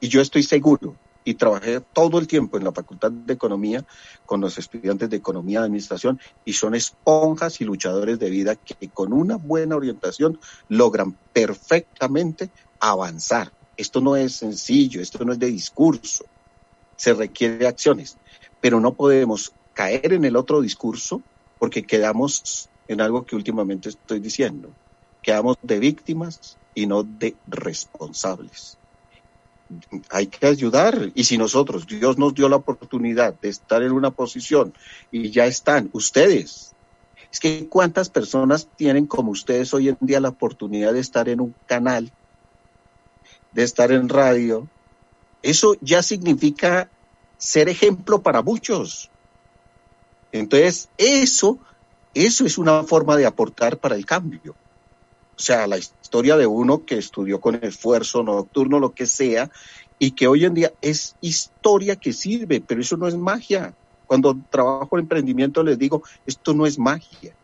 Y yo estoy seguro y trabajé todo el tiempo en la Facultad de Economía con los estudiantes de Economía y Administración y son esponjas y luchadores de vida que con una buena orientación logran perfectamente avanzar. Esto no es sencillo, esto no es de discurso, se requiere acciones, pero no podemos caer en el otro discurso porque quedamos en algo que últimamente estoy diciendo, quedamos de víctimas y no de responsables hay que ayudar. Y si nosotros, Dios nos dio la oportunidad de estar en una posición y ya están ustedes, es que cuántas personas tienen como ustedes hoy en día la oportunidad de estar en un canal, de estar en radio. Eso ya significa ser ejemplo para muchos. Entonces, eso, eso es una forma de aportar para el cambio. O sea, la historia de uno que estudió con esfuerzo nocturno, lo que sea, y que hoy en día es historia que sirve, pero eso no es magia. Cuando trabajo en emprendimiento les digo, esto no es magia.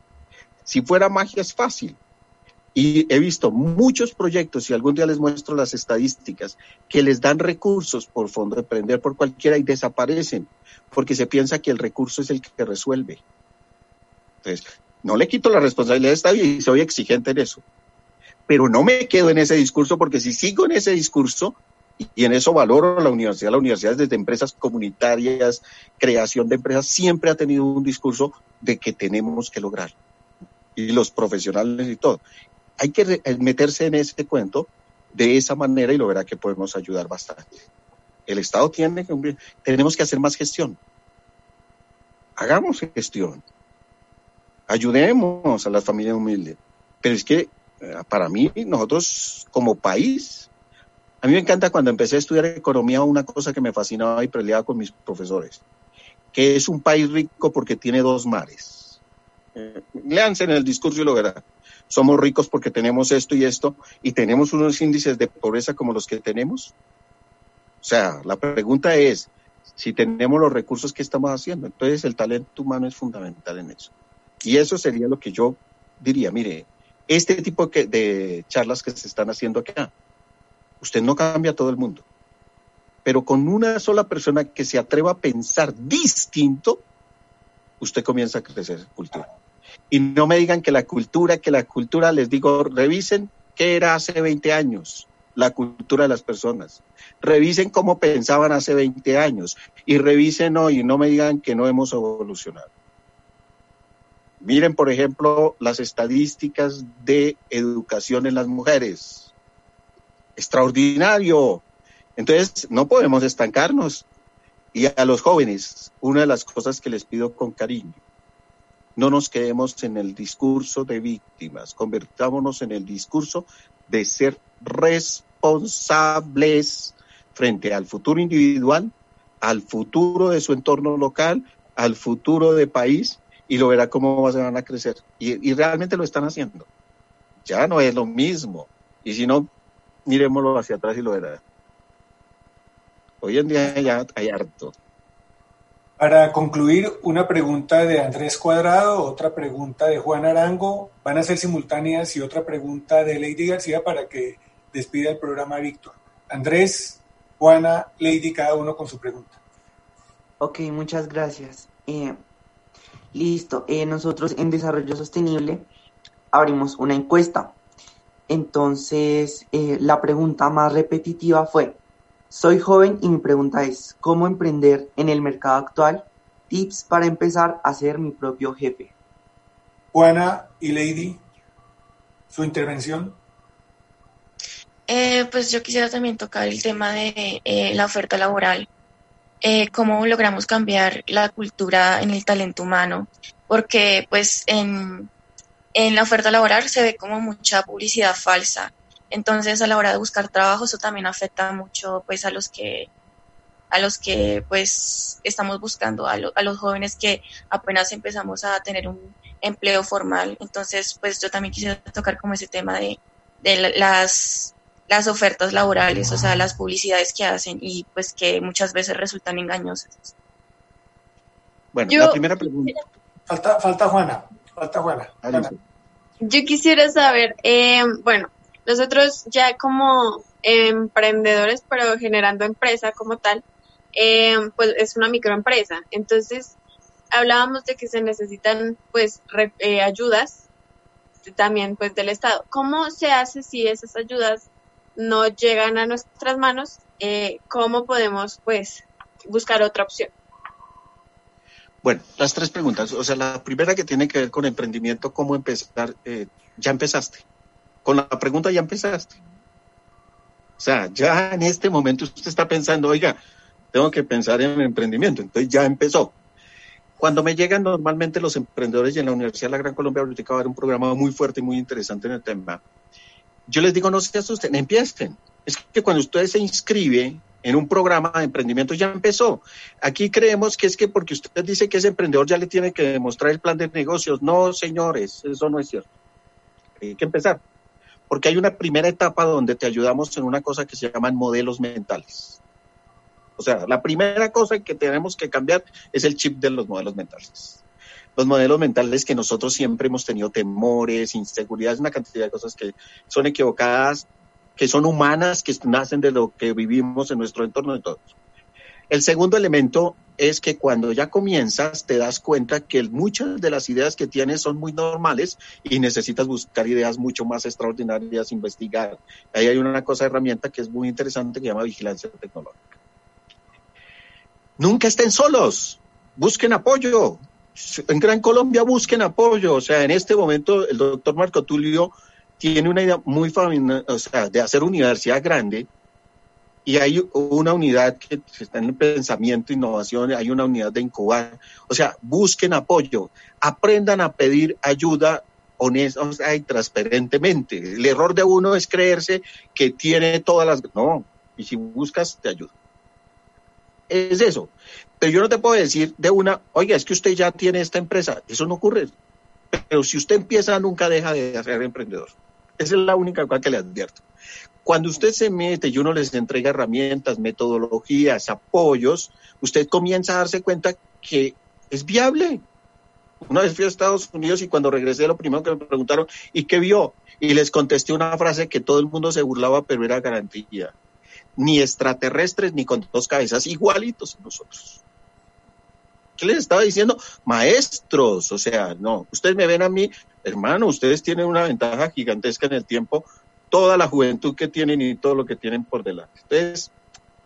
Si fuera magia es fácil. Y he visto muchos proyectos, y algún día les muestro las estadísticas, que les dan recursos por fondo de emprender por cualquiera y desaparecen, porque se piensa que el recurso es el que resuelve. Entonces, no le quito la responsabilidad está bien y soy exigente en eso pero no me quedo en ese discurso porque si sigo en ese discurso y en eso valoro la universidad, la universidad desde empresas comunitarias, creación de empresas, siempre ha tenido un discurso de que tenemos que lograr. Y los profesionales y todo. Hay que eh, meterse en ese cuento de esa manera y lo verá que podemos ayudar bastante. El Estado tiene que, tenemos que hacer más gestión. Hagamos gestión. Ayudemos a las familias humildes. Pero es que para mí, nosotros como país, a mí me encanta cuando empecé a estudiar economía una cosa que me fascinaba y peleaba con mis profesores, que es un país rico porque tiene dos mares. Eh, en el discurso y lo verán. Somos ricos porque tenemos esto y esto y tenemos unos índices de pobreza como los que tenemos. O sea, la pregunta es, si tenemos los recursos, ¿qué estamos haciendo? Entonces el talento humano es fundamental en eso. Y eso sería lo que yo diría, mire, este tipo de charlas que se están haciendo acá. Usted no cambia a todo el mundo, pero con una sola persona que se atreva a pensar distinto, usted comienza a crecer cultura. Y no me digan que la cultura, que la cultura, les digo, revisen qué era hace 20 años, la cultura de las personas. Revisen cómo pensaban hace 20 años y revisen hoy, no me digan que no hemos evolucionado. Miren, por ejemplo, las estadísticas de educación en las mujeres. Extraordinario. Entonces, no podemos estancarnos. Y a los jóvenes, una de las cosas que les pido con cariño, no nos quedemos en el discurso de víctimas, convertámonos en el discurso de ser responsables frente al futuro individual, al futuro de su entorno local, al futuro de país y lo verá cómo se van a crecer. Y, realmente lo están haciendo. Ya no es lo mismo. Y si no, miremoslo hacia atrás y lo verá. Hoy en día ya hay harto. Para concluir, una pregunta de Andrés Cuadrado, otra pregunta de Juan Arango, van a ser simultáneas y otra pregunta de Lady García para que despida el programa Víctor. Andrés, Juana, Lady, cada uno con su pregunta. Ok, muchas gracias. Eh, Listo, eh, nosotros en Desarrollo Sostenible abrimos una encuesta. Entonces, eh, la pregunta más repetitiva fue, soy joven y mi pregunta es, ¿cómo emprender en el mercado actual? Tips para empezar a ser mi propio jefe. Juana y Lady, su intervención. Eh, pues yo quisiera también tocar el tema de la oferta laboral eh, cómo logramos cambiar la cultura en el talento humano, porque pues en, en la oferta laboral se ve como mucha publicidad falsa. Entonces a la hora de buscar trabajo eso también afecta mucho pues a los que a los que pues estamos buscando, a, a los jóvenes que apenas empezamos a tener un empleo formal. Entonces pues yo también quisiera tocar como ese tema de, de las las ofertas laborales, o sea, las publicidades que hacen y pues que muchas veces resultan engañosas. Bueno, la primera pregunta. Falta, falta Juana, falta Juana. Yo quisiera saber, eh, bueno, nosotros ya como emprendedores, pero generando empresa como tal, eh, pues es una microempresa. Entonces, hablábamos de que se necesitan pues eh, ayudas también pues del Estado. ¿Cómo se hace si esas ayudas no llegan a nuestras manos, eh, ¿cómo podemos pues buscar otra opción? Bueno, las tres preguntas. O sea, la primera que tiene que ver con emprendimiento, ¿cómo empezar? Eh, ya empezaste. Con la pregunta ya empezaste. O sea, ya en este momento usted está pensando, oiga, tengo que pensar en emprendimiento. Entonces ya empezó. Cuando me llegan normalmente los emprendedores y en la Universidad de la Gran Colombia ahorita va a haber un programa muy fuerte y muy interesante en el tema yo les digo, no se asusten, empiecen. Es que cuando usted se inscribe en un programa de emprendimiento ya empezó. Aquí creemos que es que porque usted dice que es emprendedor ya le tiene que demostrar el plan de negocios. No, señores, eso no es cierto. Hay que empezar. Porque hay una primera etapa donde te ayudamos en una cosa que se llaman modelos mentales. O sea, la primera cosa que tenemos que cambiar es el chip de los modelos mentales los modelos mentales que nosotros siempre hemos tenido temores, inseguridades, una cantidad de cosas que son equivocadas, que son humanas, que nacen de lo que vivimos en nuestro entorno de todos. El segundo elemento es que cuando ya comienzas te das cuenta que muchas de las ideas que tienes son muy normales y necesitas buscar ideas mucho más extraordinarias, investigar. Ahí hay una cosa, herramienta que es muy interesante que se llama vigilancia tecnológica. Nunca estén solos, busquen apoyo, en Gran Colombia busquen apoyo. O sea, en este momento el doctor Marco Tulio tiene una idea muy familiar, o sea, de hacer universidad grande y hay una unidad que está en el pensamiento, innovación, hay una unidad de incubar. O sea, busquen apoyo, aprendan a pedir ayuda honesta y transparentemente. El error de uno es creerse que tiene todas las... No, y si buscas, te ayuda. Es eso. Pero yo no te puedo decir de una, oiga, es que usted ya tiene esta empresa. Eso no ocurre. Pero si usted empieza, nunca deja de ser emprendedor. Esa es la única cosa que le advierto. Cuando usted se mete y uno les entrega herramientas, metodologías, apoyos, usted comienza a darse cuenta que es viable. Una vez fui a Estados Unidos y cuando regresé lo primero que me preguntaron, ¿y qué vio? Y les contesté una frase que todo el mundo se burlaba, pero era garantía. Ni extraterrestres ni con dos cabezas, igualitos nosotros. ¿Qué les estaba diciendo? Maestros, o sea, no, ustedes me ven a mí, hermano, ustedes tienen una ventaja gigantesca en el tiempo, toda la juventud que tienen y todo lo que tienen por delante. Entonces,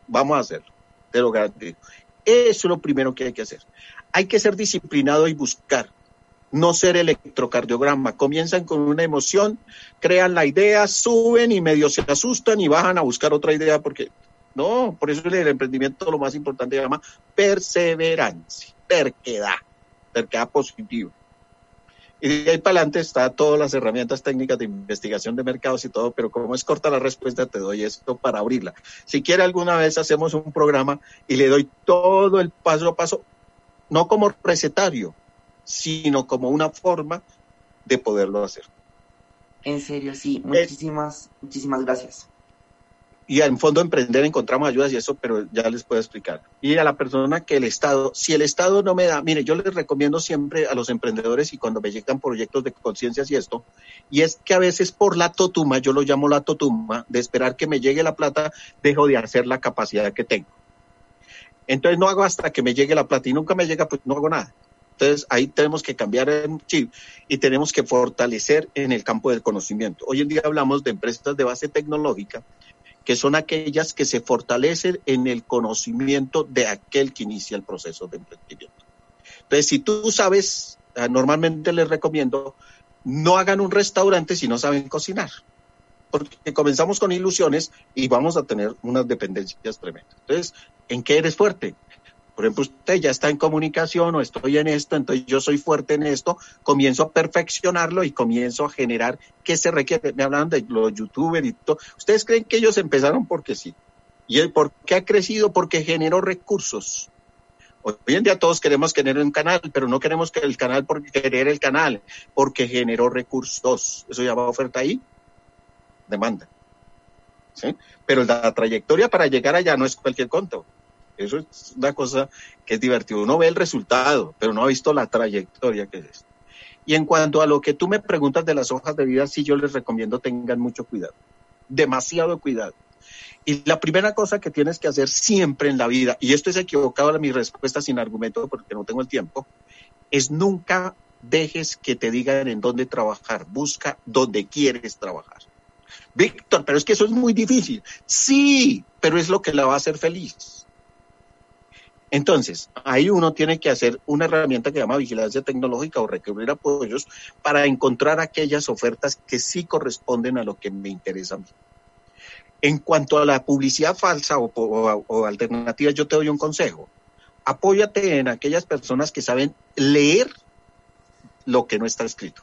vamos a hacerlo, te lo garantizo. Eso es lo primero que hay que hacer. Hay que ser disciplinado y buscar, no ser electrocardiograma. Comienzan con una emoción, crean la idea, suben y medio se asustan y bajan a buscar otra idea porque no, por eso el emprendimiento lo más importante se llama perseverancia, terquedad, terquedad positiva. Y de ahí para adelante está todas las herramientas técnicas de investigación de mercados y todo, pero como es corta la respuesta, te doy esto para abrirla. Si quiere alguna vez hacemos un programa y le doy todo el paso a paso, no como recetario, sino como una forma de poderlo hacer. En serio, sí. Muchísimas, muchísimas gracias y en fondo emprender encontramos ayudas y eso, pero ya les puedo explicar. Y a la persona que el Estado, si el Estado no me da, mire, yo les recomiendo siempre a los emprendedores y cuando me llegan proyectos de conciencias y esto, y es que a veces por la totuma, yo lo llamo la totuma, de esperar que me llegue la plata, dejo de hacer la capacidad que tengo. Entonces no hago hasta que me llegue la plata y nunca me llega, pues no hago nada. Entonces ahí tenemos que cambiar el chip y tenemos que fortalecer en el campo del conocimiento. Hoy en día hablamos de empresas de base tecnológica que son aquellas que se fortalecen en el conocimiento de aquel que inicia el proceso de emprendimiento. Entonces, si tú sabes, ah, normalmente les recomiendo, no hagan un restaurante si no saben cocinar, porque comenzamos con ilusiones y vamos a tener unas dependencias tremendas. Entonces, ¿en qué eres fuerte? Por ejemplo, usted ya está en comunicación o estoy en esto, entonces yo soy fuerte en esto, comienzo a perfeccionarlo y comienzo a generar qué se requiere. Me hablan de los youtubers y todo. ¿Ustedes creen que ellos empezaron porque sí? ¿Y por qué ha crecido? Porque generó recursos. Hoy en día todos queremos tener un canal, pero no queremos que el canal por querer el canal, porque generó recursos. Eso llama oferta ahí, demanda. ¿Sí? Pero la trayectoria para llegar allá no es cualquier conto. Eso es una cosa que es divertido. Uno ve el resultado, pero no ha visto la trayectoria que es. Y en cuanto a lo que tú me preguntas de las hojas de vida, sí yo les recomiendo tengan mucho cuidado, demasiado cuidado. Y la primera cosa que tienes que hacer siempre en la vida, y esto es equivocado mi respuesta sin argumento porque no tengo el tiempo, es nunca dejes que te digan en dónde trabajar, busca dónde quieres trabajar. Víctor, pero es que eso es muy difícil. Sí, pero es lo que la va a hacer feliz. Entonces, ahí uno tiene que hacer una herramienta que se llama vigilancia tecnológica o recurrir apoyos para encontrar aquellas ofertas que sí corresponden a lo que me interesa a mí. En cuanto a la publicidad falsa o, o alternativa, yo te doy un consejo. Apóyate en aquellas personas que saben leer lo que no está escrito.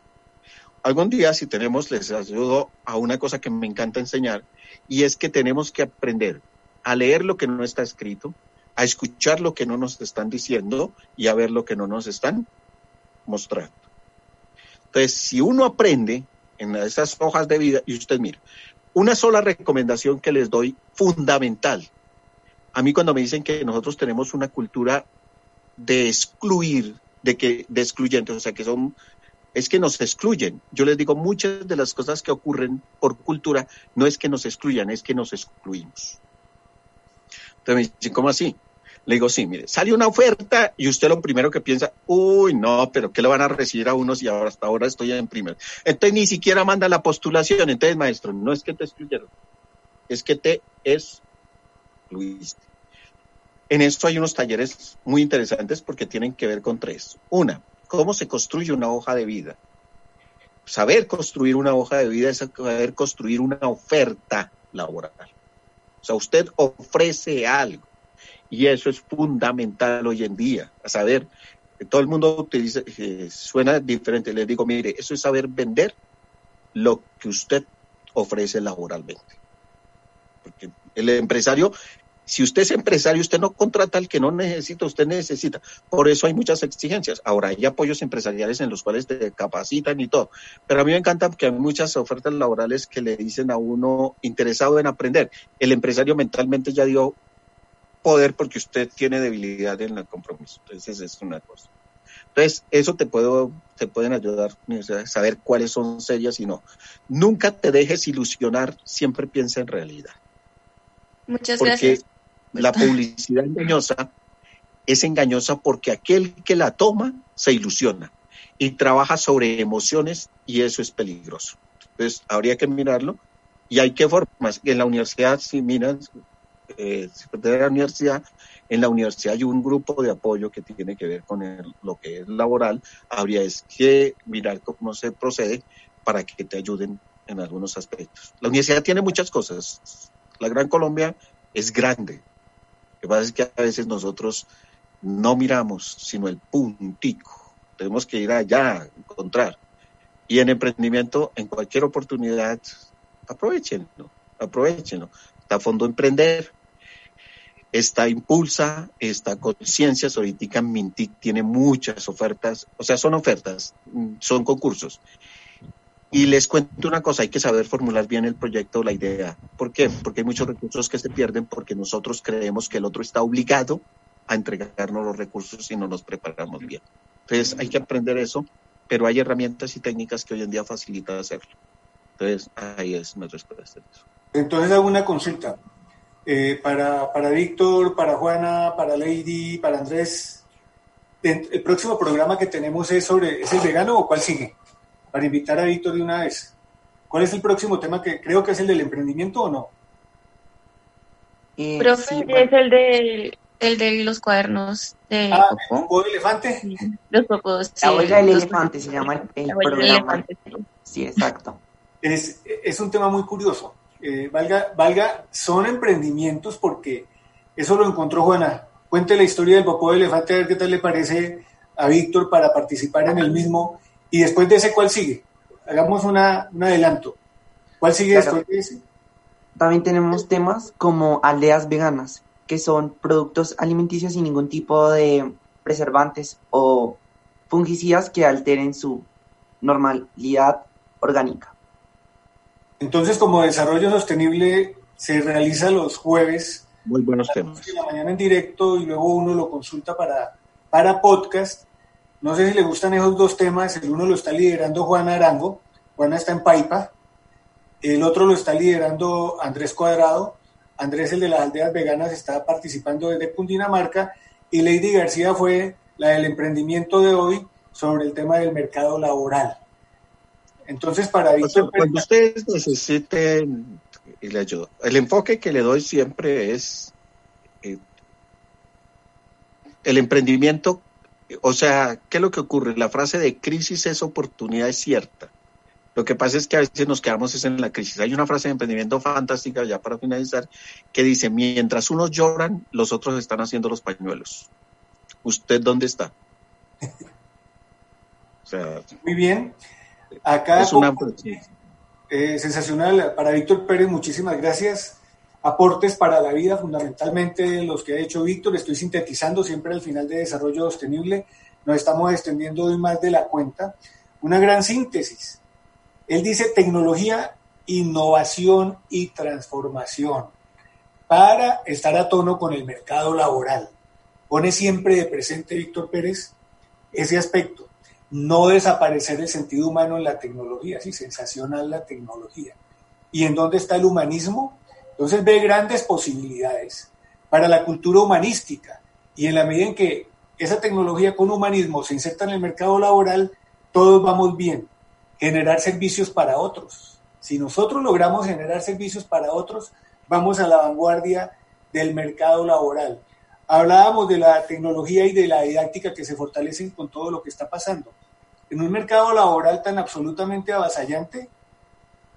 Algún día, si tenemos, les ayudo a una cosa que me encanta enseñar, y es que tenemos que aprender a leer lo que no está escrito, a escuchar lo que no nos están diciendo y a ver lo que no nos están mostrando. Entonces, si uno aprende en esas hojas de vida, y usted mira, una sola recomendación que les doy fundamental. A mí cuando me dicen que nosotros tenemos una cultura de excluir, de que de excluyentes, o sea, que son es que nos excluyen. Yo les digo, muchas de las cosas que ocurren por cultura no es que nos excluyan, es que nos excluimos. Entonces me dicen, ¿cómo así? Le digo, sí, mire, sale una oferta y usted lo primero que piensa, uy, no, pero ¿qué le van a recibir a unos y ahora hasta ahora estoy en primer? Entonces ni siquiera manda la postulación. Entonces, maestro, no es que te excluyeron, es que te excluiste. En esto hay unos talleres muy interesantes porque tienen que ver con tres. Una, cómo se construye una hoja de vida. Saber construir una hoja de vida es saber construir una oferta laboral. O sea, usted ofrece algo. Y eso es fundamental hoy en día, a saber, todo el mundo utiliza, eh, suena diferente. Les digo, mire, eso es saber vender lo que usted ofrece laboralmente. Porque el empresario, si usted es empresario, usted no contrata al que no necesita, usted necesita. Por eso hay muchas exigencias. Ahora, hay apoyos empresariales en los cuales te capacitan y todo. Pero a mí me encanta que hay muchas ofertas laborales que le dicen a uno interesado en aprender. El empresario mentalmente ya dio poder porque usted tiene debilidad en el compromiso. Entonces, es una cosa. Entonces, eso te puedo, te pueden ayudar a saber cuáles son serias y no. Nunca te dejes ilusionar, siempre piensa en realidad. Muchas porque gracias. La publicidad engañosa es engañosa porque aquel que la toma se ilusiona y trabaja sobre emociones y eso es peligroso. Entonces, habría que mirarlo y hay que formas. En la universidad, si miras, eh, de la universidad, en la universidad hay un grupo de apoyo que tiene que ver con lo que es laboral. Habría es que mirar cómo se procede para que te ayuden en algunos aspectos. La universidad tiene muchas cosas. La Gran Colombia es grande. Que pasa es que a veces nosotros no miramos, sino el puntico. Tenemos que ir allá a encontrar. Y en emprendimiento, en cualquier oportunidad, aprovechenlo, aprovechenlo. Está Fondo Emprender, está Impulsa, está Conciencias, ahorita Mintic tiene muchas ofertas, o sea, son ofertas, son concursos. Y les cuento una cosa, hay que saber formular bien el proyecto, la idea. ¿Por qué? Porque hay muchos recursos que se pierden porque nosotros creemos que el otro está obligado a entregarnos los recursos si no nos preparamos bien. Entonces hay que aprender eso, pero hay herramientas y técnicas que hoy en día facilitan hacerlo. Entonces ahí es mi respuesta. Entonces hago una consulta. Eh, para, para Víctor, para Juana, para Lady, para Andrés, el próximo programa que tenemos es sobre, ¿es el vegano o cuál sigue? Para invitar a Víctor de una vez. ¿Cuál es el próximo tema que creo que es el del emprendimiento o no? Eh, Profe, es el de el de los cuadernos de ah, ¿El elefante? los popos. la huella del elefante se llama el, programa. sí. exacto. Es, es un tema muy curioso. Eh, valga, valga, son emprendimientos porque eso lo encontró Juana. Cuente la historia del popó de elefante, a ver qué tal le parece a Víctor para participar en el mismo. Y después de ese, ¿cuál sigue? Hagamos una, un adelanto. ¿Cuál sigue después de ese? También tenemos temas como aldeas veganas, que son productos alimenticios sin ningún tipo de preservantes o fungicidas que alteren su normalidad orgánica. Entonces, como desarrollo sostenible se realiza los jueves. Muy buenos temas. la mañana en directo y luego uno lo consulta para, para podcast. No sé si le gustan esos dos temas. El uno lo está liderando Juana Arango. Juana está en Paipa. El otro lo está liderando Andrés Cuadrado Andrés, el de las aldeas veganas, está participando desde Cundinamarca y Lady García fue la del emprendimiento de hoy sobre el tema del mercado laboral. Entonces, para Víctor... Cuando ustedes necesiten y le ayudo, el enfoque que le doy siempre es eh, el emprendimiento, o sea, ¿qué es lo que ocurre? La frase de crisis es oportunidad es cierta. Lo que pasa es que a veces nos quedamos en la crisis. Hay una frase de emprendimiento fantástica, ya para finalizar, que dice, mientras unos lloran, los otros están haciendo los pañuelos. ¿Usted dónde está? Muy bien. Acá es una... Eh, sensacional. Para Víctor Pérez, muchísimas gracias. Aportes para la vida, fundamentalmente los que ha hecho Víctor. Estoy sintetizando siempre al final de Desarrollo Sostenible. Nos estamos extendiendo hoy más de la cuenta. Una gran síntesis él dice tecnología, innovación y transformación para estar a tono con el mercado laboral. Pone siempre de presente Víctor Pérez ese aspecto. No desaparecer el sentido humano en la tecnología, sí, sensacional la tecnología. ¿Y en dónde está el humanismo? Entonces ve grandes posibilidades para la cultura humanística. Y en la medida en que esa tecnología con humanismo se inserta en el mercado laboral, todos vamos bien generar servicios para otros. Si nosotros logramos generar servicios para otros, vamos a la vanguardia del mercado laboral. Hablábamos de la tecnología y de la didáctica que se fortalecen con todo lo que está pasando. En un mercado laboral tan absolutamente avasallante,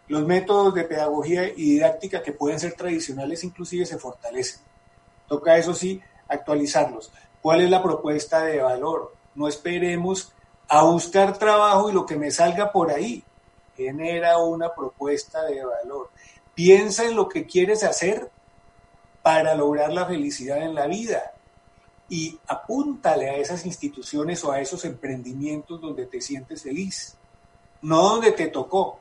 los métodos de pedagogía y didáctica que pueden ser tradicionales inclusive se fortalecen. Toca eso sí actualizarlos. ¿Cuál es la propuesta de valor? No esperemos a buscar trabajo y lo que me salga por ahí. Genera una propuesta de valor. Piensa en lo que quieres hacer para lograr la felicidad en la vida y apúntale a esas instituciones o a esos emprendimientos donde te sientes feliz, no donde te tocó.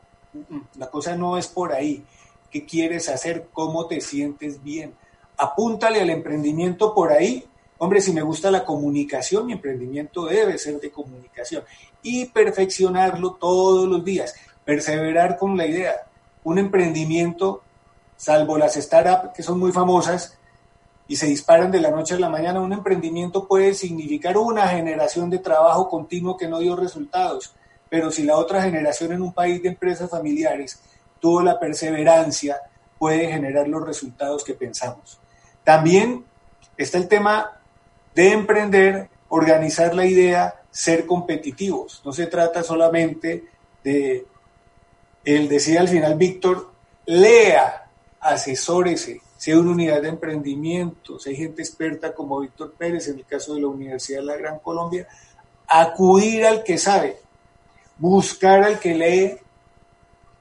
La cosa no es por ahí. ¿Qué quieres hacer? ¿Cómo te sientes bien? Apúntale al emprendimiento por ahí Hombre, si me gusta la comunicación, mi emprendimiento debe ser de comunicación y perfeccionarlo todos los días, perseverar con la idea. Un emprendimiento, salvo las startups que son muy famosas y se disparan de la noche a la mañana, un emprendimiento puede significar una generación de trabajo continuo que no dio resultados. Pero si la otra generación en un país de empresas familiares tuvo la perseverancia, puede generar los resultados que pensamos. También está el tema de emprender, organizar la idea, ser competitivos. No se trata solamente de, él decía al final Víctor, lea, asesórese, sea una unidad de emprendimiento, hay gente experta como Víctor Pérez, en el caso de la Universidad de la Gran Colombia, acudir al que sabe, buscar al que lee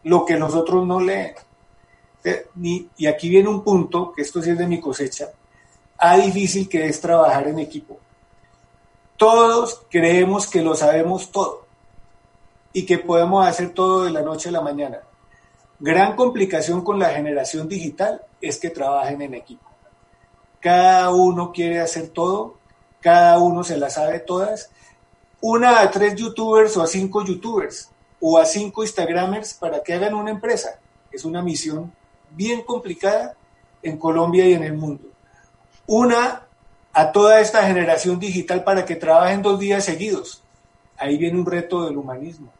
lo que nosotros no leen. Y aquí viene un punto, que esto sí es de mi cosecha, a difícil que es trabajar en equipo. Todos creemos que lo sabemos todo y que podemos hacer todo de la noche a la mañana. Gran complicación con la generación digital es que trabajen en equipo. Cada uno quiere hacer todo, cada uno se la sabe todas. Una a tres youtubers o a cinco youtubers o a cinco instagramers para que hagan una empresa. Es una misión bien complicada en Colombia y en el mundo. Una a toda esta generación digital para que trabajen dos días seguidos. Ahí viene un reto del humanismo.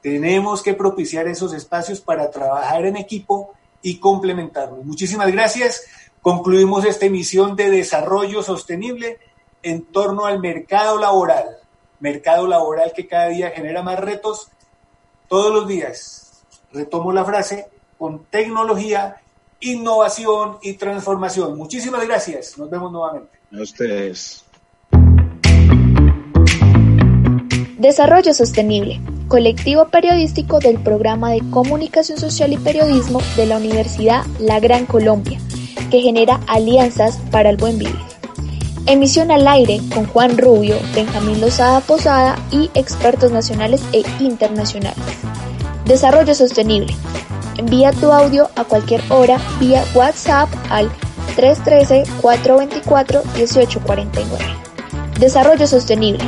Tenemos que propiciar esos espacios para trabajar en equipo y complementarnos. Muchísimas gracias. Concluimos esta emisión de desarrollo sostenible en torno al mercado laboral. Mercado laboral que cada día genera más retos todos los días. Retomo la frase, con tecnología, innovación y transformación. Muchísimas gracias. Nos vemos nuevamente. A ustedes. Desarrollo Sostenible, colectivo periodístico del programa de Comunicación Social y Periodismo de la Universidad La Gran Colombia, que genera alianzas para el buen vivir. Emisión al aire con Juan Rubio, Benjamín Lozada Posada y expertos nacionales e internacionales. Desarrollo Sostenible, Envía tu audio a cualquier hora vía WhatsApp al 313-424-1849. Desarrollo Sostenible